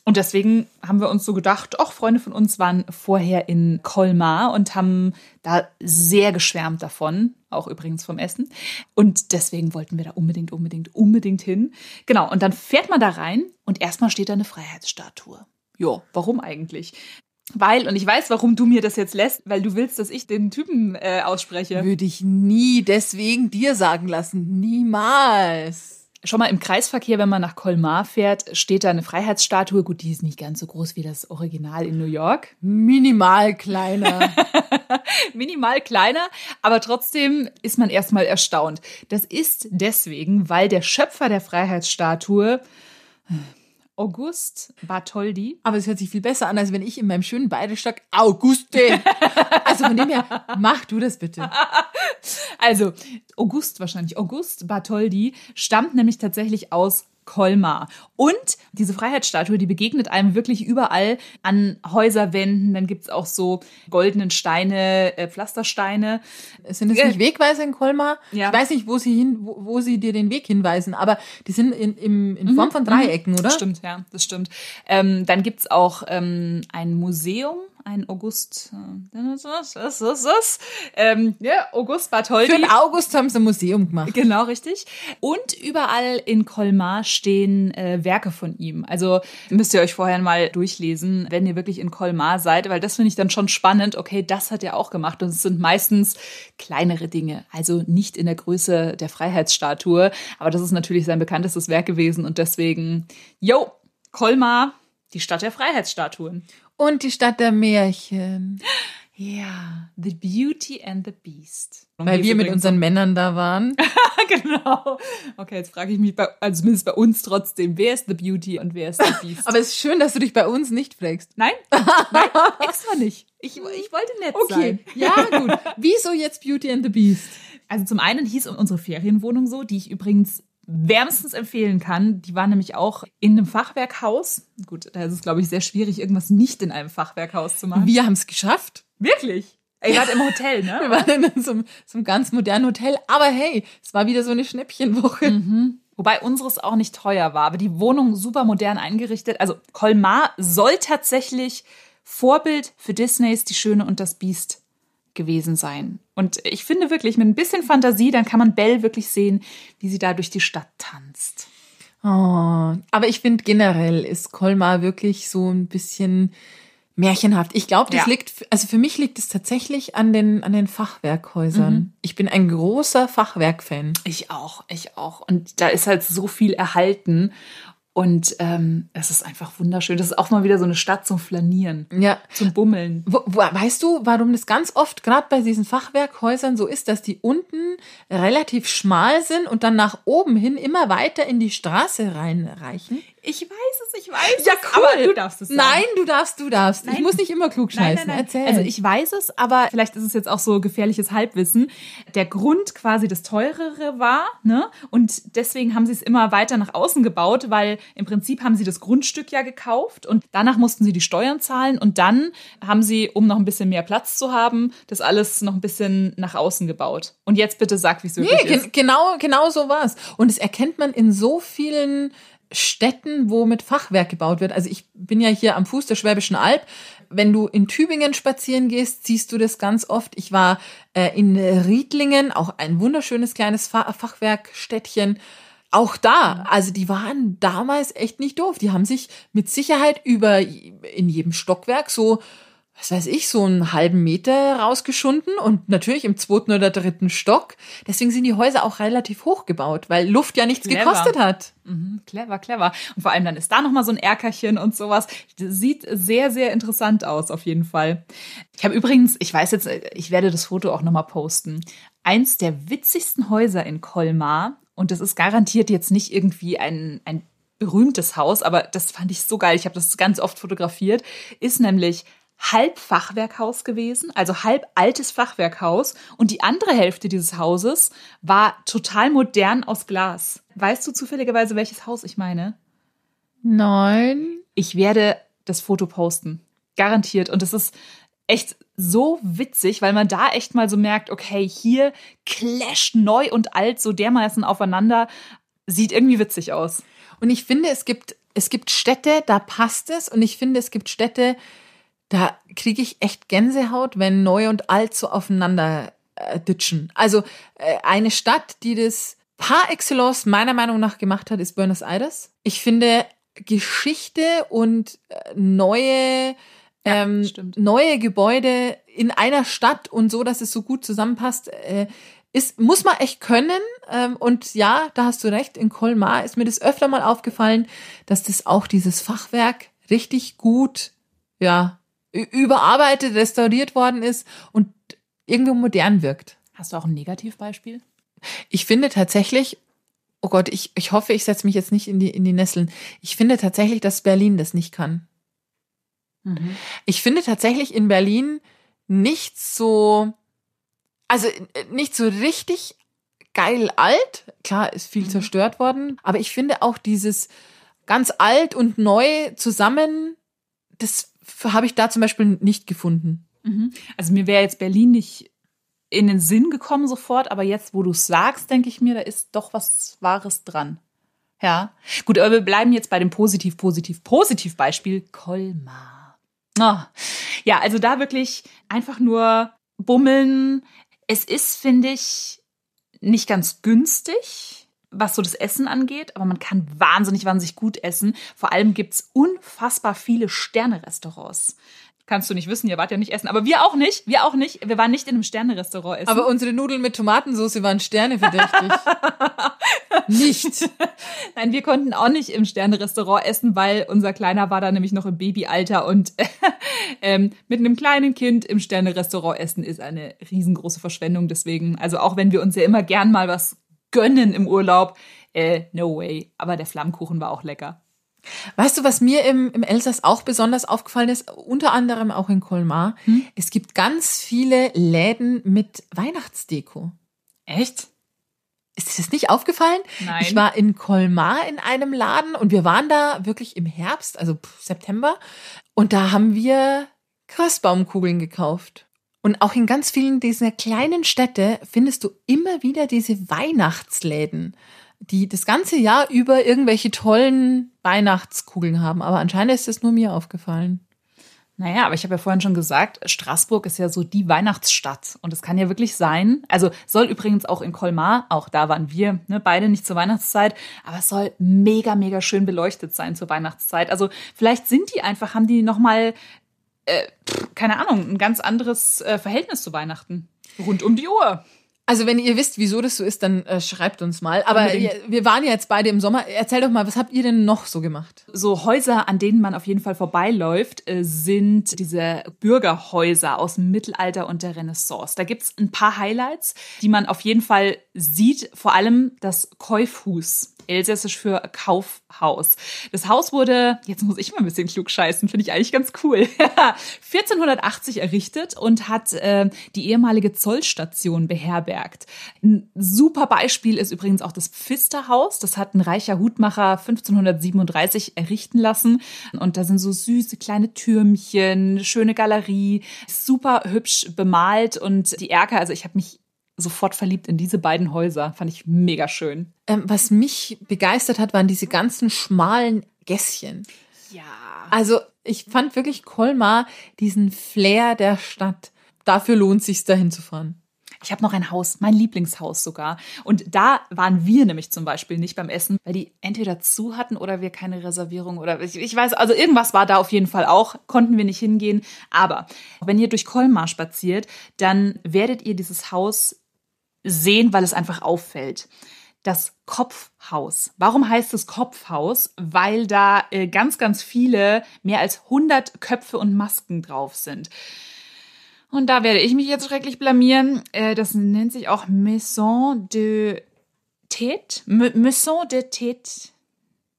Und deswegen haben wir uns so gedacht, auch Freunde von uns waren vorher in Colmar und haben da sehr geschwärmt davon, auch übrigens vom Essen. Und deswegen wollten wir da unbedingt, unbedingt, unbedingt hin. Genau, und dann fährt man da rein und erstmal steht da eine Freiheitsstatue. Jo, warum eigentlich? Weil, und ich weiß, warum du mir das jetzt lässt, weil du willst, dass ich den Typen äh, ausspreche. Würde ich nie deswegen dir sagen lassen. Niemals. Schon mal im Kreisverkehr, wenn man nach Colmar fährt, steht da eine Freiheitsstatue. Gut, die ist nicht ganz so groß wie das Original in New York. Minimal kleiner. Minimal kleiner, aber trotzdem ist man erstmal erstaunt. Das ist deswegen, weil der Schöpfer der Freiheitsstatue, August Bartholdi, Aber es hört sich viel besser an, als wenn ich in meinem schönen Bayerisch sag, Auguste. Also von dem her, mach du das bitte. also August wahrscheinlich, August Bartholdi stammt nämlich tatsächlich aus Colmar. Und diese Freiheitsstatue, die begegnet einem wirklich überall an Häuserwänden. Dann gibt's auch so goldenen Steine, äh, Pflastersteine. Sind das nicht Wegweiser in Colmar? Ja. Ich weiß nicht, wo sie hin, wo, wo sie dir den Weg hinweisen, aber die sind in, im, in Form von Dreiecken, oder? Das stimmt, ja, das stimmt. Ähm, dann gibt's auch ähm, ein Museum, ein August. äh. Ähm, ja, August Bartholdy. Für den August haben sie ein Museum gemacht. Genau, richtig. Und überall in Colmar stehen äh, Werke von ihm. Also müsst ihr euch vorher mal durchlesen, wenn ihr wirklich in Colmar seid, weil das finde ich dann schon spannend. Okay, das hat er auch gemacht. Und es sind meistens kleinere Dinge. Also nicht in der Größe der Freiheitsstatue. Aber das ist natürlich sein bekanntestes Werk gewesen. Und deswegen, yo, Colmar, die Stadt der Freiheitsstatuen. Und die Stadt der Märchen. Ja, The Beauty and the Beast. Weil wir mit unseren Männern da waren. genau. Okay, jetzt frage ich mich, bei, also zumindest bei uns trotzdem, wer ist The Beauty und wer ist The Beast? Aber es ist schön, dass du dich bei uns nicht fragst. nein, nein, extra nicht. Ich, ich wollte nett sein. Okay, ja gut. Wieso jetzt Beauty and the Beast? Also zum einen hieß unsere Ferienwohnung so, die ich übrigens wärmstens empfehlen kann. Die war nämlich auch in einem Fachwerkhaus. Gut, da ist es, glaube ich, sehr schwierig, irgendwas nicht in einem Fachwerkhaus zu machen. Wir haben es geschafft. Wirklich? Ihr wart im Hotel, Wir ne? waren in so einem, so einem ganz modernen Hotel. Aber hey, es war wieder so eine Schnäppchenwoche. Wobei unseres auch nicht teuer war, aber die Wohnung super modern eingerichtet. Also Colmar soll tatsächlich Vorbild für Disneys Die Schöne und das Biest gewesen sein. Und ich finde wirklich, mit ein bisschen Fantasie, dann kann man Belle wirklich sehen, wie sie da durch die Stadt tanzt. Oh, aber ich finde generell ist Colmar wirklich so ein bisschen märchenhaft. Ich glaube, das Ja. liegt, also für mich liegt es tatsächlich an den, an den Fachwerkhäusern. Ich bin ein großer Fachwerk-Fan. Ich auch, ich auch. Und da ist halt so viel erhalten. Und ähm, es ist einfach wunderschön. Das ist auch mal wieder so eine Stadt zum Flanieren, Ja. zum Bummeln. Wo, wo, weißt du, warum das ganz oft gerade bei diesen Fachwerkhäusern so ist, dass die unten relativ schmal sind und dann nach oben hin immer weiter in die Straße reinreichen? Ich weiß es, ich weiß Ja, es. cool. Aber du darfst es sagen. Nein, du darfst, du darfst. Ich Nein. muss nicht immer klug scheißen. nein, nein. Erzähl. Also ich weiß es, aber vielleicht ist es jetzt auch so gefährliches Halbwissen. Der Grund quasi das teurere war, ne? Und deswegen haben sie es immer weiter nach außen gebaut, weil im Prinzip haben sie das Grundstück ja gekauft und danach mussten sie die Steuern zahlen und dann haben sie, um noch ein bisschen mehr Platz zu haben, das alles noch ein bisschen nach außen gebaut. Und jetzt bitte sag, wie es wirklich Nee, ist. genau, genau so war's. Und es erkennt man in so vielen Städten, wo mit Fachwerk gebaut wird. Also ich bin ja hier am Fuß der Schwäbischen Alb. Wenn du in Tübingen spazieren gehst, siehst du das ganz oft. Ich war äh, in Riedlingen, auch ein wunderschönes kleines Fa Fachwerkstädtchen. Auch da, also die waren damals echt nicht doof. Die haben sich mit Sicherheit über in jedem Stockwerk so was weiß ich, so einen halben Meter rausgeschunden und natürlich im zweiten oder dritten Stock. Deswegen sind die Häuser auch relativ hoch gebaut, weil Luft ja nichts Clever. gekostet hat. Mhm, clever, clever. Und vor allem dann ist da noch mal so ein Erkerchen und sowas. Das sieht sehr, sehr interessant aus, auf jeden Fall. Ich habe übrigens, ich weiß jetzt, ich werde das Foto auch noch mal posten. Eins der witzigsten Häuser in Colmar. Und das ist garantiert jetzt nicht irgendwie ein, ein berühmtes Haus, aber das fand ich so geil. Ich habe das ganz oft fotografiert. Ist nämlich halb Fachwerkhaus gewesen, also halb altes Fachwerkhaus. Und die andere Hälfte dieses Hauses war total modern aus Glas. Weißt du zufälligerweise, welches Haus ich meine? Nein. Ich werde das Foto posten. Garantiert. Und es ist echt so witzig, weil man da echt mal so merkt, okay, hier clasht neu und alt so dermaßen aufeinander. Sieht irgendwie witzig aus. Und ich finde, es gibt, es gibt Städte, da passt es. Und ich finde, es gibt Städte, da kriege ich echt Gänsehaut, wenn neu und alt so aufeinander äh, ditchen. Also äh, eine Stadt, die das par excellence meiner Meinung nach gemacht hat, ist Buenos Aires. Ich finde Geschichte und äh, neue ähm, neue Gebäude in einer Stadt und so, dass es so gut zusammenpasst, äh, ist, muss man echt können. Ähm, und ja, da hast du recht, in Colmar ist mir das öfter mal aufgefallen, dass das auch dieses Fachwerk richtig gut, ja, überarbeitet, restauriert worden ist und irgendwo modern wirkt. Hast du auch ein Negativbeispiel? Ich finde tatsächlich, oh Gott, ich, ich hoffe, ich setze mich jetzt nicht in die, in die Nesseln. Ich finde tatsächlich, dass Berlin das nicht kann. Ich finde tatsächlich in Berlin nicht so, also äh, nicht so richtig geil alt. Klar, ist viel zerstört worden, aber ich finde auch dieses ganz alt und neu zusammen, das habe ich da zum Beispiel nicht gefunden. Mhm. Also mir wäre jetzt Berlin nicht in den Sinn gekommen sofort, aber jetzt, wo du es sagst, denke ich mir, da ist doch was Wahres dran. Ja. Gut, aber wir bleiben jetzt bei dem positiv, positiv, positiv Beispiel Colmar. Oh. Ja, also da wirklich einfach nur bummeln. Es ist, finde ich, nicht ganz günstig, was so das Essen angeht, aber man kann wahnsinnig, wahnsinnig gut essen. Vor allem gibt's unfassbar viele Sterne-Restaurants. Kannst du nicht wissen, ihr wart ja nicht essen. Aber wir auch nicht. Wir auch nicht. Wir waren nicht in einem Sterne-Restaurant essen. Aber unsere Nudeln mit Tomatensauce waren sterneverdächtig. nicht. Nein, wir konnten auch nicht im Sterne-Restaurant essen, weil unser Kleiner war da nämlich noch im Babyalter und ähm, mit einem kleinen Kind im Sterne-Restaurant essen ist eine riesengroße Verschwendung. Deswegen, also auch wenn wir uns ja immer gern mal was gönnen im Urlaub, äh, no way. Aber der Flammkuchen war auch lecker. Weißt du, was mir im, im Elsass auch besonders aufgefallen ist, unter anderem auch in Colmar? Hm? Es gibt ganz viele Läden mit Weihnachtsdeko. Echt? Ist dir das nicht aufgefallen? Nein. Ich war in Colmar in einem Laden und wir waren da wirklich im Herbst, also September, und da haben wir Christbaumkugeln gekauft. Und auch in ganz vielen dieser kleinen Städte findest du immer wieder diese Weihnachtsläden die das ganze Jahr über irgendwelche tollen Weihnachtskugeln haben. Aber anscheinend ist es nur mir aufgefallen. Naja, aber ich habe ja vorhin schon gesagt, Straßburg ist ja so die Weihnachtsstadt. Und es kann ja wirklich sein, also soll übrigens auch in Colmar, auch da waren wir ne, beide nicht zur Weihnachtszeit, aber es soll mega, mega schön beleuchtet sein zur Weihnachtszeit. Also vielleicht sind die einfach, haben die nochmal, äh, keine Ahnung, ein ganz anderes äh, Verhältnis zu Weihnachten. Rund um die Uhr. Also wenn ihr wisst, wieso das so ist, dann äh, schreibt uns mal. Aber Unbedingt. wir waren ja jetzt beide im Sommer. Erzähl doch mal, was habt ihr denn noch so gemacht? So Häuser, an denen man auf jeden Fall vorbeiläuft, äh, sind diese Bürgerhäuser aus dem Mittelalter und der Renaissance. Da gibt's ein paar Highlights, die man auf jeden Fall sieht. Vor allem das Käufhus elsässisch für Kaufhaus. Das Haus wurde, jetzt muss ich mal ein bisschen klug scheißen, finde ich eigentlich ganz cool, 1480 errichtet und hat äh, die ehemalige Zollstation beherbergt. Ein super Beispiel ist übrigens auch das Pfisterhaus. Das hat ein reicher Hutmacher 1537 errichten lassen. Und da sind so süße kleine Türmchen, schöne Galerie, super hübsch bemalt und die Erker, also ich habe mich sofort verliebt in diese beiden Häuser. Fand ich mega schön. Ähm, was mich begeistert hat, waren diese ganzen schmalen Gässchen. Ja. Also ich fand wirklich Colmar diesen Flair der Stadt. Dafür lohnt sich dahin zu fahren. Ich habe noch ein Haus, mein Lieblingshaus sogar. Und da waren wir nämlich zum Beispiel nicht beim Essen, weil die entweder zu hatten oder wir keine Reservierung oder ich, ich weiß, also irgendwas war da auf jeden Fall auch, konnten wir nicht hingehen. Aber wenn ihr durch Colmar spaziert, dann werdet ihr dieses Haus sehen, weil es einfach auffällt. Das Kopfhaus. Warum heißt es Kopfhaus? Weil da äh, ganz, ganz viele, mehr als 100 Köpfe und Masken drauf sind. Und da werde ich mich jetzt schrecklich blamieren. Äh, das nennt sich auch Maison de Tête. Maison de Tête.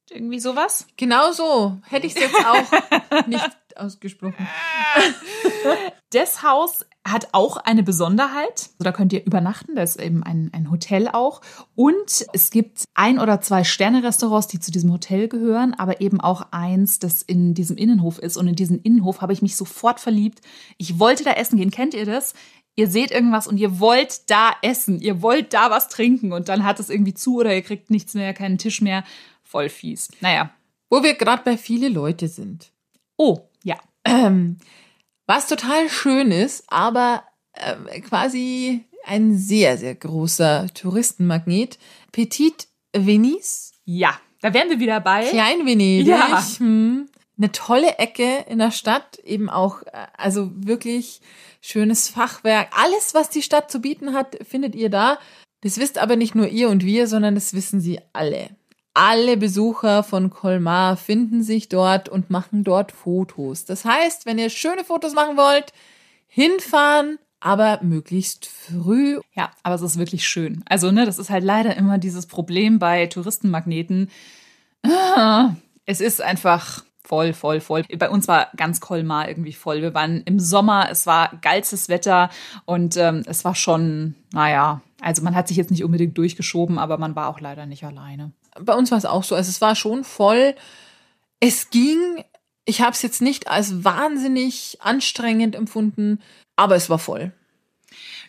Irgendwie sowas? Genau so. Hätte ich es jetzt auch nicht ausgesprochen. Das Haus hat auch eine Besonderheit. Also da könnt ihr übernachten, da ist eben ein, ein Hotel auch. Und es gibt ein oder zwei Sterne-Restaurants, die zu diesem Hotel gehören, aber eben auch eins, das in diesem Innenhof ist. Und in diesen Innenhof habe ich mich sofort verliebt. Ich wollte da essen gehen. Kennt ihr das? Ihr seht irgendwas und ihr wollt da essen, ihr wollt da was trinken und dann hat es irgendwie zu oder ihr kriegt nichts mehr, keinen Tisch mehr. Voll fies. Naja. Wo wir gerade bei viele Leute sind. Oh, ja. Ähm, was total schön ist, aber äh, quasi ein sehr, sehr großer Touristenmagnet. Petit Venice. Ja, da wären wir wieder bei. Klein Venedig. Ja. Hm. Eine tolle Ecke in der Stadt, eben auch, äh, also wirklich schönes Fachwerk. Alles, was die Stadt zu bieten hat, findet ihr da. Das wisst aber nicht nur ihr und wir, sondern das wissen sie alle. Alle Besucher von Colmar finden sich dort und machen dort Fotos. Das heißt, wenn ihr schöne Fotos machen wollt, hinfahren, aber möglichst früh. Ja, aber es ist wirklich schön. Also, ne, das ist halt leider immer dieses Problem bei Touristenmagneten. Ah, es ist einfach voll, voll, voll. Bei uns war ganz Colmar irgendwie voll. Wir waren im Sommer, es war geilstes Wetter und ähm, es war schon, naja, also man hat sich jetzt nicht unbedingt durchgeschoben, aber man war auch leider nicht alleine bei uns war es auch so. Also es war schon voll. Es ging. Ich habe es jetzt nicht als wahnsinnig anstrengend empfunden, aber es war voll.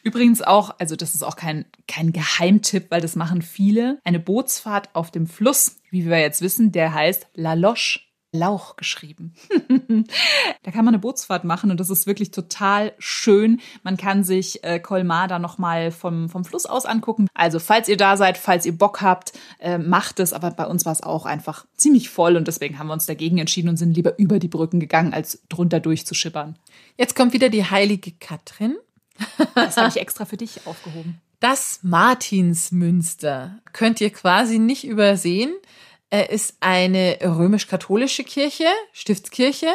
Übrigens auch, also das ist auch kein, kein Geheimtipp, weil das machen viele, eine Bootsfahrt auf dem Fluss, wie wir jetzt wissen, der heißt La Loche. Lauch geschrieben. da kann man eine Bootsfahrt machen und das ist wirklich total schön. Man kann sich äh, Colmar da nochmal vom, vom Fluss aus angucken. Also falls ihr da seid, falls ihr Bock habt, äh, macht es. Aber bei uns war es auch einfach ziemlich voll und deswegen haben wir uns dagegen entschieden und sind lieber über die Brücken gegangen, als drunter durchzuschippern. Jetzt kommt wieder die heilige Katrin. Das habe ich extra für dich aufgehoben. Das Martinsmünster könnt ihr quasi nicht übersehen. Er ist eine römisch-katholische Kirche, Stiftskirche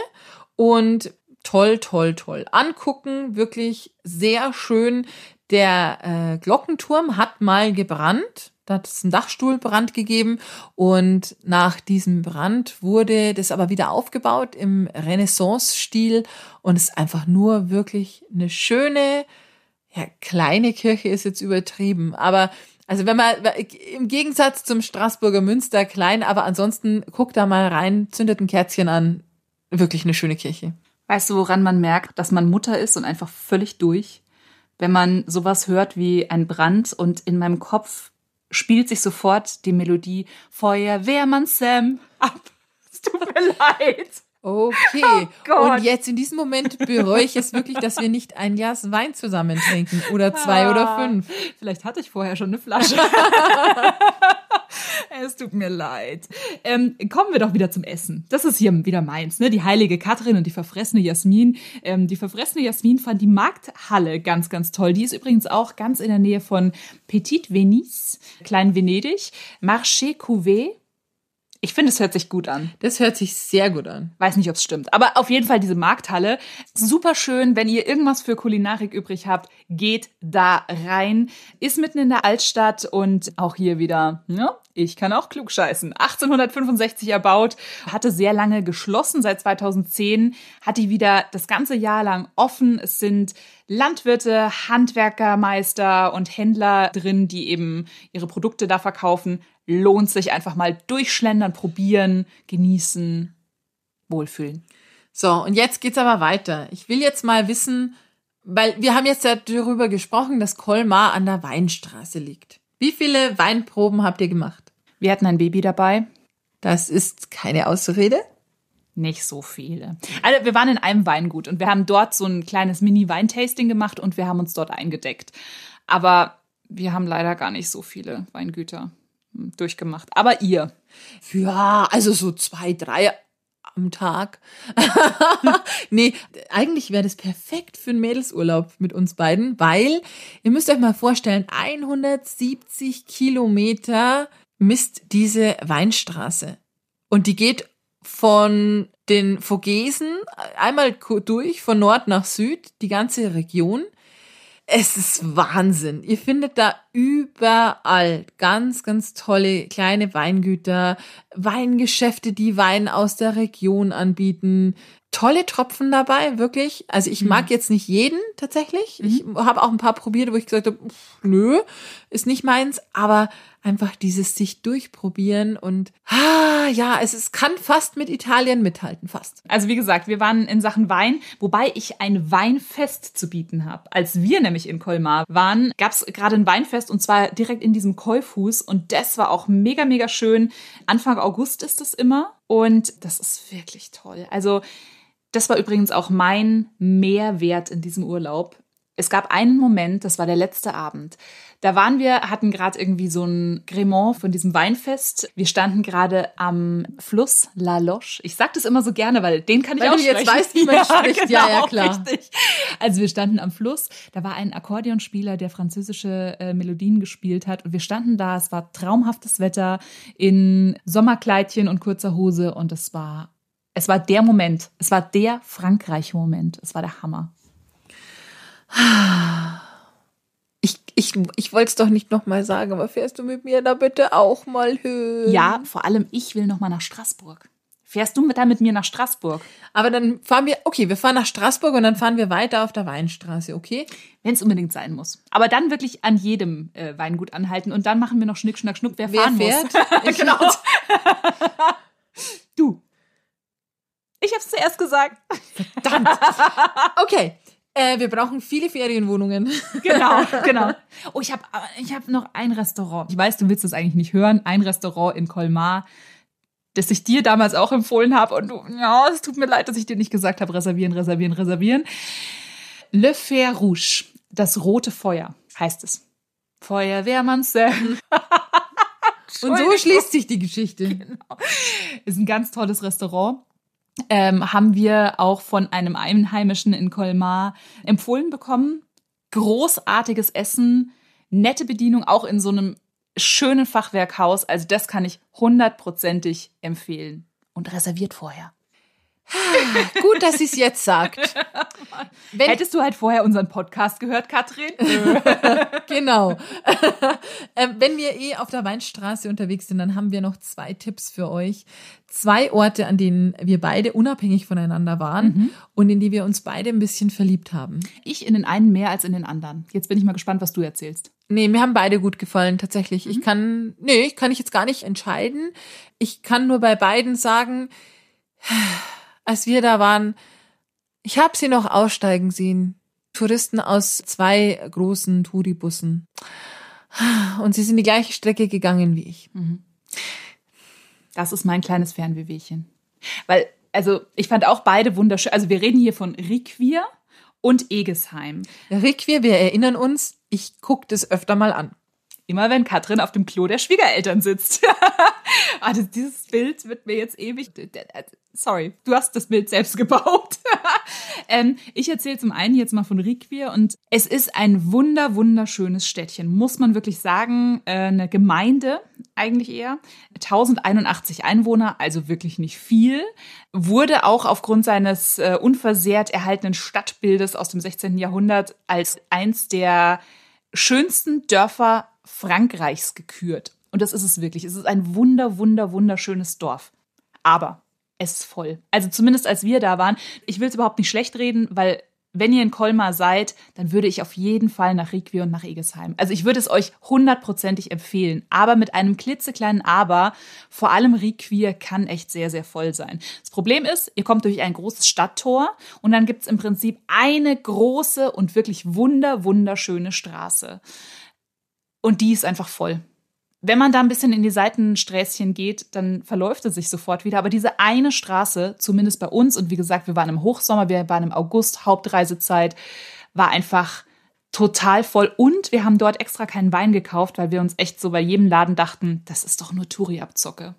und toll, toll, toll. Angucken, wirklich sehr schön. Der äh, Glockenturm hat mal gebrannt. Da hat es einen Dachstuhlbrand gegeben und nach diesem Brand wurde das aber wieder aufgebaut im Renaissance-Stil und ist einfach nur wirklich eine schöne, ja, kleine Kirche ist jetzt übertrieben, aber also wenn man im Gegensatz zum Straßburger Münster klein, aber ansonsten guckt da mal rein, zündet ein Kerzchen an. Wirklich eine schöne Kirche. Weißt du, woran man merkt, dass man Mutter ist und einfach völlig durch? Wenn man sowas hört wie ein Brand und in meinem Kopf spielt sich sofort die Melodie Feuerwehrmann Sam ab. Es tut mir leid. Okay. Oh und jetzt in diesem Moment bereue ich es wirklich, dass wir nicht ein Glas Wein zusammen trinken oder zwei ah, oder fünf. Vielleicht hatte ich vorher schon eine Flasche. es tut mir leid. Ähm, kommen wir doch wieder zum Essen. Das ist hier wieder meins, ne? Die heilige Katrin und die verfressene Jasmin. Ähm, die verfressene Jasmin fand die Markthalle ganz, ganz toll. Die ist übrigens auch ganz in der Nähe von Petit Venice, Klein Venedig, Marché Couvet ich finde, es hört sich gut an. Das hört sich sehr gut an. Weiß nicht, ob es stimmt. Aber auf jeden Fall diese Markthalle. Super schön. Wenn ihr irgendwas für Kulinarik übrig habt, geht da rein. Ist mitten in der Altstadt und auch hier wieder, ja, ich kann auch klug scheißen. 1865 erbaut, hatte sehr lange geschlossen. Seit 2010 hat die wieder das ganze Jahr lang offen. Es sind Landwirte, Handwerkermeister und Händler drin, die eben ihre Produkte da verkaufen lohnt sich einfach mal durchschlendern, probieren, genießen, wohlfühlen. So, und jetzt geht's aber weiter. Ich will jetzt mal wissen, weil wir haben jetzt ja darüber gesprochen, dass Colmar an der Weinstraße liegt. Wie viele Weinproben habt ihr gemacht? Wir hatten ein Baby dabei. Das ist keine Ausrede. Nicht so viele. Also wir waren in einem Weingut und wir haben dort so ein kleines Mini-Weintasting gemacht und wir haben uns dort eingedeckt. Aber wir haben leider gar nicht so viele Weingüter durchgemacht. Aber ihr? Ja, also so zwei, drei am Tag. nee, eigentlich wäre das perfekt für einen Mädelsurlaub mit uns beiden, weil ihr müsst euch mal vorstellen, 170 Kilometer misst diese Weinstraße. Und die geht von den Vogesen einmal durch, von Nord nach Süd, die ganze Region. Es ist Wahnsinn. Ihr findet da überall ganz, ganz tolle kleine Weingüter, Weingeschäfte, die Wein aus der Region anbieten. Tolle Tropfen dabei, wirklich. Also ich mag mhm. jetzt nicht jeden tatsächlich. Mhm. Ich habe auch ein paar probiert, wo ich gesagt habe, nö, ist nicht meins. Aber einfach dieses sich durchprobieren und ah, ja, es, es kann fast mit Italien mithalten, fast. Also wie gesagt, wir waren in Sachen Wein, wobei ich ein Weinfest zu bieten habe. Als wir nämlich in Colmar waren, gab es gerade ein Weinfest und zwar direkt in diesem Käufhus und das war auch mega, mega schön. Anfang August ist es immer und das ist wirklich toll. Also das war übrigens auch mein Mehrwert in diesem Urlaub. Es gab einen Moment, das war der letzte Abend. Da waren wir, hatten gerade irgendwie so ein Grément von diesem Weinfest. Wir standen gerade am Fluss La Loche. Ich sag das immer so gerne, weil den kann ich weil auch du jetzt weißt, wie man ja, spricht. Genau, ja, ja, klar. Richtig. Also wir standen am Fluss. Da war ein Akkordeonspieler, der französische äh, Melodien gespielt hat. Und wir standen da. Es war traumhaftes Wetter in Sommerkleidchen und kurzer Hose. Und es war, es war der Moment. Es war der Frankreich-Moment. Es war der Hammer. Ich, ich, ich wollte es doch nicht nochmal sagen, aber fährst du mit mir da bitte auch mal hin? Ja, vor allem ich will nochmal nach Straßburg. Fährst du mit da mit mir nach Straßburg? Aber dann fahren wir, okay, wir fahren nach Straßburg und dann fahren wir weiter auf der Weinstraße, okay? Wenn es unbedingt sein muss. Aber dann wirklich an jedem äh, Weingut anhalten und dann machen wir noch Schnick, Schnack, Schnuck, wer, wer fahren fährt? muss. genau. du. Ich hab's zuerst gesagt. Verdammt. Okay, äh, wir brauchen viele Ferienwohnungen. Genau, genau. Oh, ich habe ich hab noch ein Restaurant. Ich weiß, du willst das eigentlich nicht hören. Ein Restaurant in Colmar. das ich dir damals auch empfohlen habe. Und du, ja, es tut mir leid, dass ich dir nicht gesagt habe, reservieren, reservieren, reservieren. Le Fer Rouge, das rote Feuer, heißt es. Feuerwehrmann Sam. Und so schließt sich die Geschichte. Genau. Ist ein ganz tolles Restaurant. Ähm, haben wir auch von einem Einheimischen in Colmar empfohlen bekommen. Großartiges Essen, nette Bedienung, auch in so einem schönen Fachwerkhaus. Also das kann ich hundertprozentig empfehlen. Und reserviert vorher. Gut, dass sie es jetzt sagt. Wenn Hättest du halt vorher unseren Podcast gehört, Katrin? genau. ähm, wenn wir eh auf der Weinstraße unterwegs sind, dann haben wir noch zwei Tipps für euch. Zwei Orte, an denen wir beide unabhängig voneinander waren mhm. und in die wir uns beide ein bisschen verliebt haben. Ich in den einen mehr als in den anderen. Jetzt bin ich mal gespannt, was du erzählst. Nee, mir haben beide gut gefallen, tatsächlich. Mhm. Ich kann, nee, ich kann ich jetzt gar nicht entscheiden. Ich kann nur bei beiden sagen, als wir da waren, ich habe sie noch aussteigen sehen. Touristen aus zwei großen Touribussen. Und sie sind die gleiche Strecke gegangen wie ich. Mhm. Das ist mein kleines Fernwehwehchen. Weil, also, ich fand auch beide wunderschön. Also, wir reden hier von Riquir und Egesheim. Riquir, wir erinnern uns, ich gucke das öfter mal an. Immer wenn Katrin auf dem Klo der Schwiegereltern sitzt. das, dieses Bild wird mir jetzt ewig. Sorry, du hast das Bild selbst gebaut. ähm, ich erzähle zum einen jetzt mal von Riquir und es ist ein wunder, wunderschönes Städtchen, muss man wirklich sagen. Äh, eine Gemeinde eigentlich eher. 1081 Einwohner, also wirklich nicht viel. Wurde auch aufgrund seines äh, unversehrt erhaltenen Stadtbildes aus dem 16. Jahrhundert als eins der schönsten Dörfer Frankreichs gekürt. Und das ist es wirklich. Es ist ein wunder, wunder, wunderschönes Dorf. Aber es ist voll. Also zumindest als wir da waren. Ich will es überhaupt nicht schlecht reden, weil wenn ihr in Colmar seid, dann würde ich auf jeden Fall nach Riquir und nach Egesheim. Also ich würde es euch hundertprozentig empfehlen. Aber mit einem klitzekleinen Aber, vor allem Riquir kann echt sehr, sehr voll sein. Das Problem ist, ihr kommt durch ein großes Stadttor und dann gibt es im Prinzip eine große und wirklich wunder, wunderschöne Straße. Und die ist einfach voll. Wenn man da ein bisschen in die Seitensträßchen geht, dann verläuft es sich sofort wieder. Aber diese eine Straße, zumindest bei uns, und wie gesagt, wir waren im Hochsommer, wir waren im August, Hauptreisezeit, war einfach total voll. Und wir haben dort extra keinen Wein gekauft, weil wir uns echt so bei jedem Laden dachten, das ist doch nur Touri-Abzocke.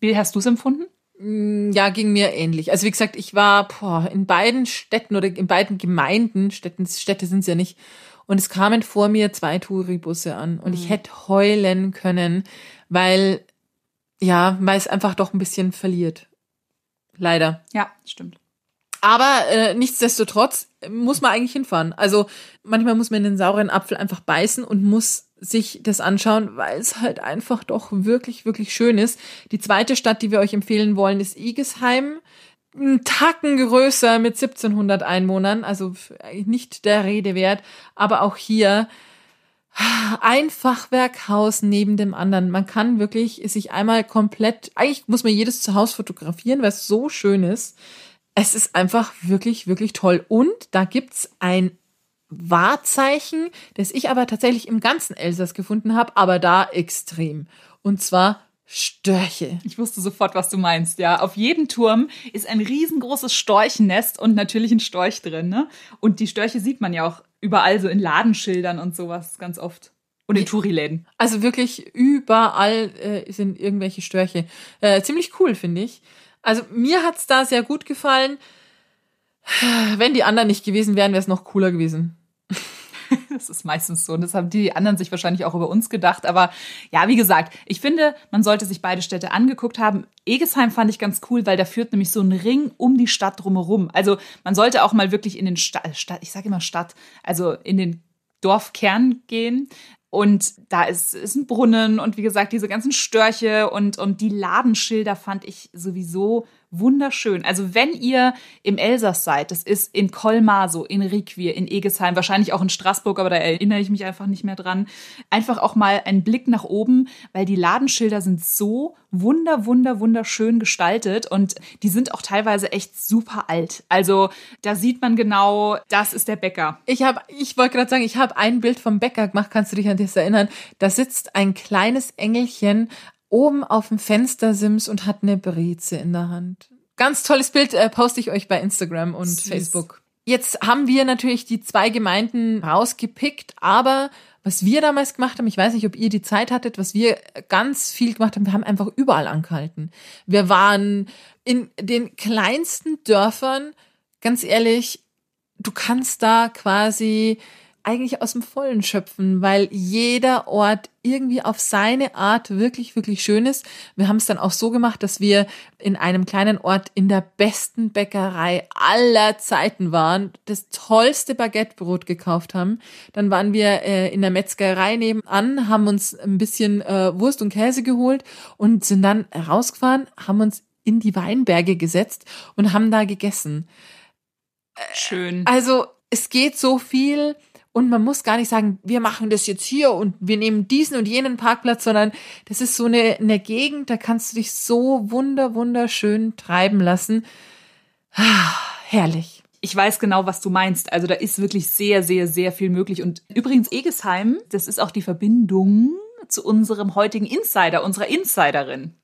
Wie hast du es empfunden? Mm, ja, ging mir ähnlich. Also wie gesagt, ich war boah, in beiden Städten oder in beiden Gemeinden, Städten, Städte sind es ja nicht, und es kamen vor mir zwei Touribusse an und mhm. ich hätte heulen können, weil, ja, weil es einfach doch ein bisschen verliert. Leider. Ja, stimmt. Aber äh, nichtsdestotrotz muss man eigentlich hinfahren. Also manchmal muss man in den sauren Apfel einfach beißen und muss sich das anschauen, weil es halt einfach doch wirklich, wirklich schön ist. Die zweite Stadt, die wir euch empfehlen wollen, ist Igesheim ein Tacken größer mit 1700 Einwohnern, also nicht der Rede wert, aber auch hier ein Fachwerkhaus neben dem anderen. Man kann wirklich sich einmal komplett, eigentlich muss man jedes Zuhause fotografieren, weil es so schön ist. Es ist einfach wirklich, wirklich toll. Und da gibt's ein Wahrzeichen, das ich aber tatsächlich im ganzen Elsass gefunden habe, aber da extrem. Und zwar Störche. Ich wusste sofort, was du meinst, ja. Auf jedem Turm ist ein riesengroßes Storchennest und natürlich ein Storch drin, ne? Und die Störche sieht man ja auch überall so in Ladenschildern und sowas ganz oft. Und in Touriläden. Also wirklich überall äh, sind irgendwelche Störche. Äh, ziemlich cool, finde ich. Also mir hat's da sehr gut gefallen. Wenn die anderen nicht gewesen wären, wäre es noch cooler gewesen. Das ist meistens so. Und das haben die anderen sich wahrscheinlich auch über uns gedacht. Aber ja, wie gesagt, ich finde, man sollte sich beide Städte angeguckt haben. Egesheim fand ich ganz cool, weil da führt nämlich so ein Ring um die Stadt drumherum. Also man sollte auch mal wirklich in den Stadt, Stadt ich sage immer Stadt, also in den Dorfkern gehen. Und da ist, ist ein Brunnen und wie gesagt, diese ganzen Störche und, und die Ladenschilder fand ich sowieso wunderschön. Also wenn ihr im Elsass seid, das ist in Colmar so, in Riquir, in Egesheim, wahrscheinlich auch in Straßburg, aber da erinnere ich mich einfach nicht mehr dran. Einfach auch mal einen Blick nach oben, weil die Ladenschilder sind so wunder, wunder, wunderschön gestaltet und die sind auch teilweise echt super alt. Also da sieht man genau, das ist der Bäcker. Ich habe, ich wollte gerade sagen, ich habe ein Bild vom Bäcker gemacht. Kannst du dich an das erinnern? Da sitzt ein kleines Engelchen oben auf dem Fenstersims und hat eine Breze in der Hand. Ganz tolles Bild äh, poste ich euch bei Instagram und Süß. Facebook. Jetzt haben wir natürlich die zwei Gemeinden rausgepickt, aber was wir damals gemacht haben, ich weiß nicht, ob ihr die Zeit hattet, was wir ganz viel gemacht haben, wir haben einfach überall angehalten. Wir waren in den kleinsten Dörfern, ganz ehrlich, du kannst da quasi eigentlich aus dem Vollen schöpfen, weil jeder Ort irgendwie auf seine Art wirklich, wirklich schön ist. Wir haben es dann auch so gemacht, dass wir in einem kleinen Ort in der besten Bäckerei aller Zeiten waren, das tollste Baguettebrot gekauft haben. Dann waren wir äh, in der Metzgerei nebenan, haben uns ein bisschen äh, Wurst und Käse geholt und sind dann rausgefahren, haben uns in die Weinberge gesetzt und haben da gegessen. Schön. Also es geht so viel und man muss gar nicht sagen, wir machen das jetzt hier und wir nehmen diesen und jenen Parkplatz, sondern das ist so eine, eine Gegend, da kannst du dich so wunder, wunderschön treiben lassen. Ah, herrlich. Ich weiß genau, was du meinst. Also da ist wirklich sehr, sehr, sehr viel möglich. Und übrigens Egesheim, das ist auch die Verbindung zu unserem heutigen Insider, unserer Insiderin.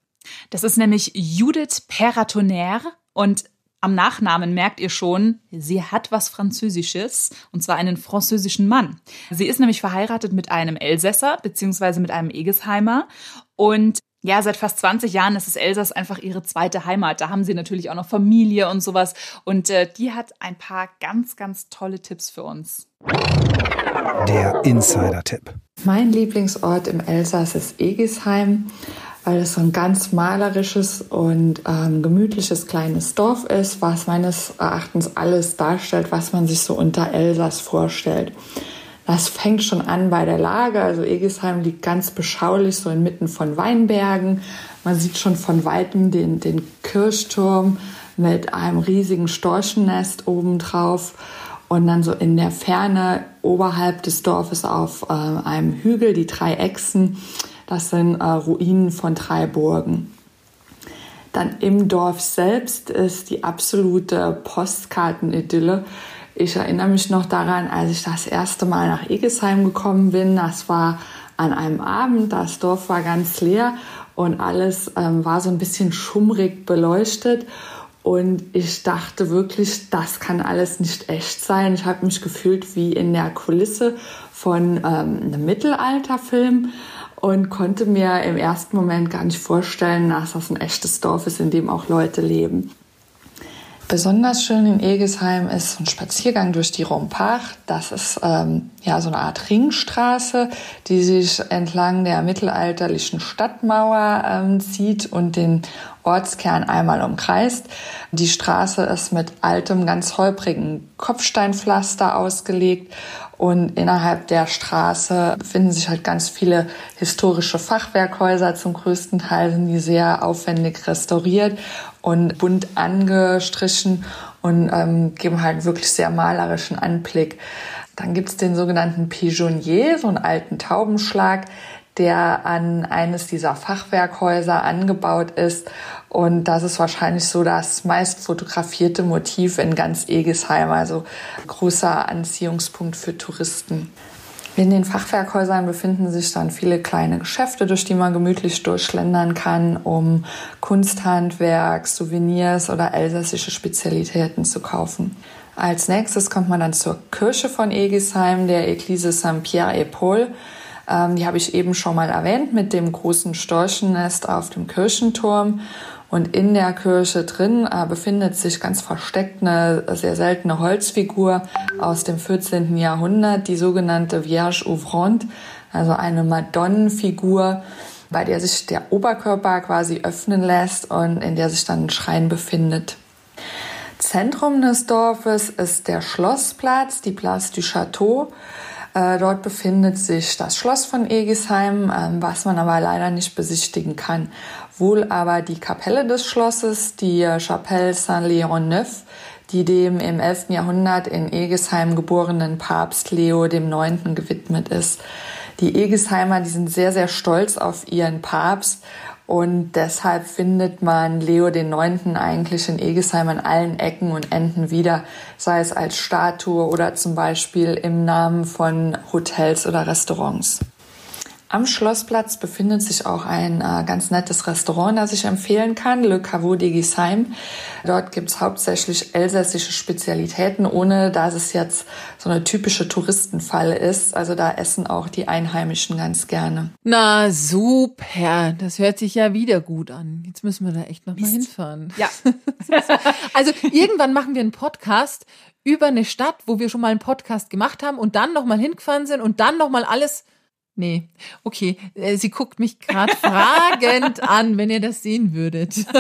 Das ist nämlich Judith Perratonner und am Nachnamen merkt ihr schon, sie hat was Französisches, und zwar einen französischen Mann. Sie ist nämlich verheiratet mit einem Elsässer, beziehungsweise mit einem Egesheimer. Und ja, seit fast 20 Jahren ist es Elsass einfach ihre zweite Heimat. Da haben sie natürlich auch noch Familie und sowas. Und äh, die hat ein paar ganz, ganz tolle Tipps für uns. Der Insider-Tipp. Mein Lieblingsort im Elsass ist Egesheim weil es so ein ganz malerisches und ähm, gemütliches kleines Dorf ist, was meines Erachtens alles darstellt, was man sich so unter Elsass vorstellt. Das fängt schon an bei der Lage. Also Egesheim liegt ganz beschaulich so inmitten von Weinbergen. Man sieht schon von weitem den, den Kirchturm mit einem riesigen Storchennest obendrauf. Und dann so in der Ferne oberhalb des Dorfes auf äh, einem Hügel die drei Echsen das sind äh, Ruinen von drei Burgen. Dann im Dorf selbst ist die absolute Postkartenidylle. Ich erinnere mich noch daran, als ich das erste Mal nach Egesheim gekommen bin. Das war an einem Abend. Das Dorf war ganz leer und alles ähm, war so ein bisschen schummrig beleuchtet. Und ich dachte wirklich, das kann alles nicht echt sein. Ich habe mich gefühlt wie in der Kulisse von ähm, einem Mittelalterfilm und konnte mir im ersten Moment gar nicht vorstellen, dass das ein echtes Dorf ist, in dem auch Leute leben. Besonders schön in Egesheim ist ein Spaziergang durch die Rompach. Das ist ähm, ja so eine Art Ringstraße, die sich entlang der mittelalterlichen Stadtmauer ähm, zieht und den Ortskern einmal umkreist. Die Straße ist mit altem, ganz holprigen Kopfsteinpflaster ausgelegt und innerhalb der Straße befinden sich halt ganz viele historische Fachwerkhäuser. Zum größten Teil sind die sehr aufwendig restauriert und bunt angestrichen und ähm, geben halt wirklich sehr malerischen Anblick. Dann gibt's den sogenannten Pigeonnier, so einen alten Taubenschlag, der an eines dieser Fachwerkhäuser angebaut ist. Und das ist wahrscheinlich so das meist fotografierte Motiv in ganz Egesheim, also großer Anziehungspunkt für Touristen. In den Fachwerkhäusern befinden sich dann viele kleine Geschäfte, durch die man gemütlich durchschlendern kann, um Kunsthandwerk, Souvenirs oder elsässische Spezialitäten zu kaufen. Als nächstes kommt man dann zur Kirche von Egesheim, der Eglise Saint-Pierre-et-Paul. Ähm, die habe ich eben schon mal erwähnt mit dem großen Storchennest auf dem Kirchenturm. Und in der Kirche drin äh, befindet sich ganz versteckt eine sehr seltene Holzfigur aus dem 14. Jahrhundert, die sogenannte Vierge Ouvrante, also eine Madonnenfigur, bei der sich der Oberkörper quasi öffnen lässt und in der sich dann ein Schrein befindet. Zentrum des Dorfes ist der Schlossplatz, die Place du Château. Äh, dort befindet sich das Schloss von Egisheim, äh, was man aber leider nicht besichtigen kann. Wohl aber die Kapelle des Schlosses, die Chapelle Saint-Léon-Neuf, die dem im 11. Jahrhundert in Egesheim geborenen Papst Leo IX. gewidmet ist. Die Egesheimer, die sind sehr, sehr stolz auf ihren Papst und deshalb findet man Leo den Neunten eigentlich in Egesheim an allen Ecken und Enden wieder, sei es als Statue oder zum Beispiel im Namen von Hotels oder Restaurants. Am Schlossplatz befindet sich auch ein äh, ganz nettes Restaurant, das ich empfehlen kann, Le Caveau de Gisheim. Dort gibt's hauptsächlich elsässische Spezialitäten, ohne dass es jetzt so eine typische Touristenfalle ist. Also da essen auch die Einheimischen ganz gerne. Na super, das hört sich ja wieder gut an. Jetzt müssen wir da echt noch mal hinfahren. Ja. Also irgendwann machen wir einen Podcast über eine Stadt, wo wir schon mal einen Podcast gemacht haben und dann noch mal hingefahren sind und dann noch mal alles Nee, okay. Äh, Sie guckt mich gerade fragend an, wenn ihr das sehen würdet.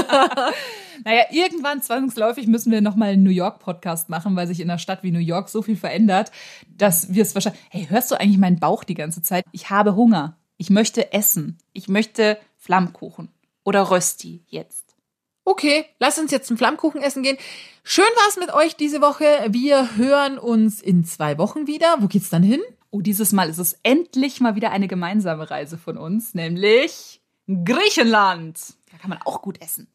Naja, irgendwann zwangsläufig müssen wir nochmal einen New York-Podcast machen, weil sich in einer Stadt wie New York so viel verändert, dass wir es wahrscheinlich. Hey, hörst du eigentlich meinen Bauch die ganze Zeit? Ich habe Hunger. Ich möchte essen. Ich möchte Flammkuchen. Oder Rösti jetzt. Okay, lass uns jetzt einen Flammkuchen essen gehen. Schön war's mit euch diese Woche. Wir hören uns in zwei Wochen wieder. Wo geht's dann hin? Oh, dieses Mal ist es endlich mal wieder eine gemeinsame Reise von uns, nämlich Griechenland. Da kann man auch gut essen.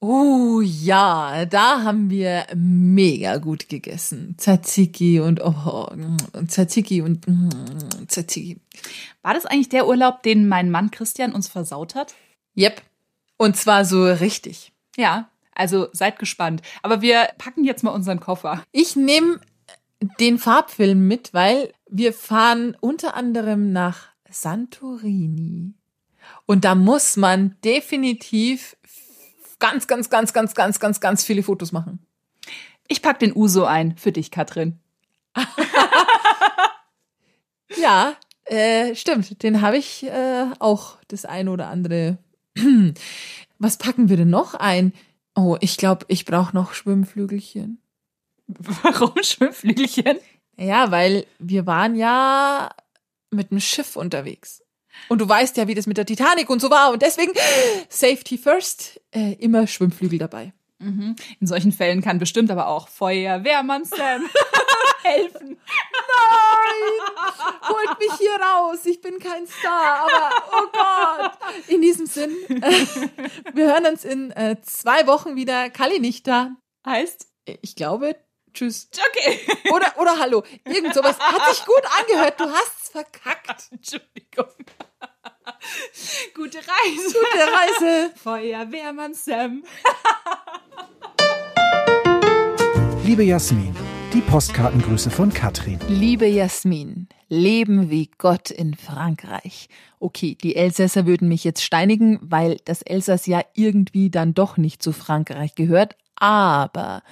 Oh ja, da haben wir mega gut gegessen. Tzatziki und oh, Tzatziki und mm, Tzatziki. War das eigentlich der Urlaub, den mein Mann Christian uns versaut hat? Yep. Und zwar so richtig. Ja, also seid gespannt. Aber wir packen jetzt mal unseren Koffer. Ich nehme den Farbfilm mit, weil wir fahren unter anderem nach Santorini. Und da muss man definitiv ganz, ganz, ganz, ganz, ganz, ganz, ganz viele Fotos machen. Ich pack den Uso ein für dich, Katrin. Ja, äh, stimmt. Den habe ich äh, auch das ein oder andere. Was packen wir denn noch ein? Oh, ich glaube, ich brauche noch Schwimmflügelchen. Warum Schwimmflügelchen? Ja, weil wir waren ja mit dem Schiff unterwegs. Und du weißt ja, wie das mit der Titanic und so war. Und deswegen Safety first, äh, immer Schwimmflügel dabei. Mhm. In solchen Fällen kann bestimmt aber auch Feuerwehrmann Sam helfen. Holt mich hier raus. Ich bin kein Star, aber oh Gott. In diesem Sinn, äh, wir hören uns in äh, zwei Wochen wieder. Kali nicht da. Heißt? Ich glaube, tschüss. Okay. Oder, oder hallo. Irgend sowas. Hat sich gut angehört. Du hast's verkackt. Entschuldigung. Gute Reise. Gute Reise. Feuerwehrmann Sam. Liebe Jasmin, die Postkartengrüße von Katrin. Liebe Jasmin, leben wie Gott in Frankreich. Okay, die Elsässer würden mich jetzt steinigen, weil das Elsass ja irgendwie dann doch nicht zu Frankreich gehört. Aber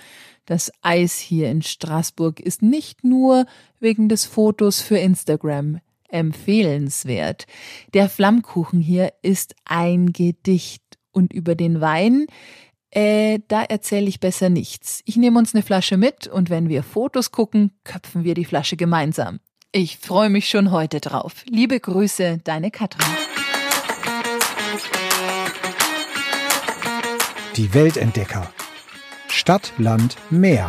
das Eis hier in Straßburg ist nicht nur wegen des Fotos für Instagram empfehlenswert. Der Flammkuchen hier ist ein Gedicht und über den Wein, äh, da erzähle ich besser nichts. Ich nehme uns eine Flasche mit und wenn wir Fotos gucken, köpfen wir die Flasche gemeinsam. Ich freue mich schon heute drauf. Liebe Grüße, deine Katrin. Die Weltentdecker. Stadt, Land, Meer.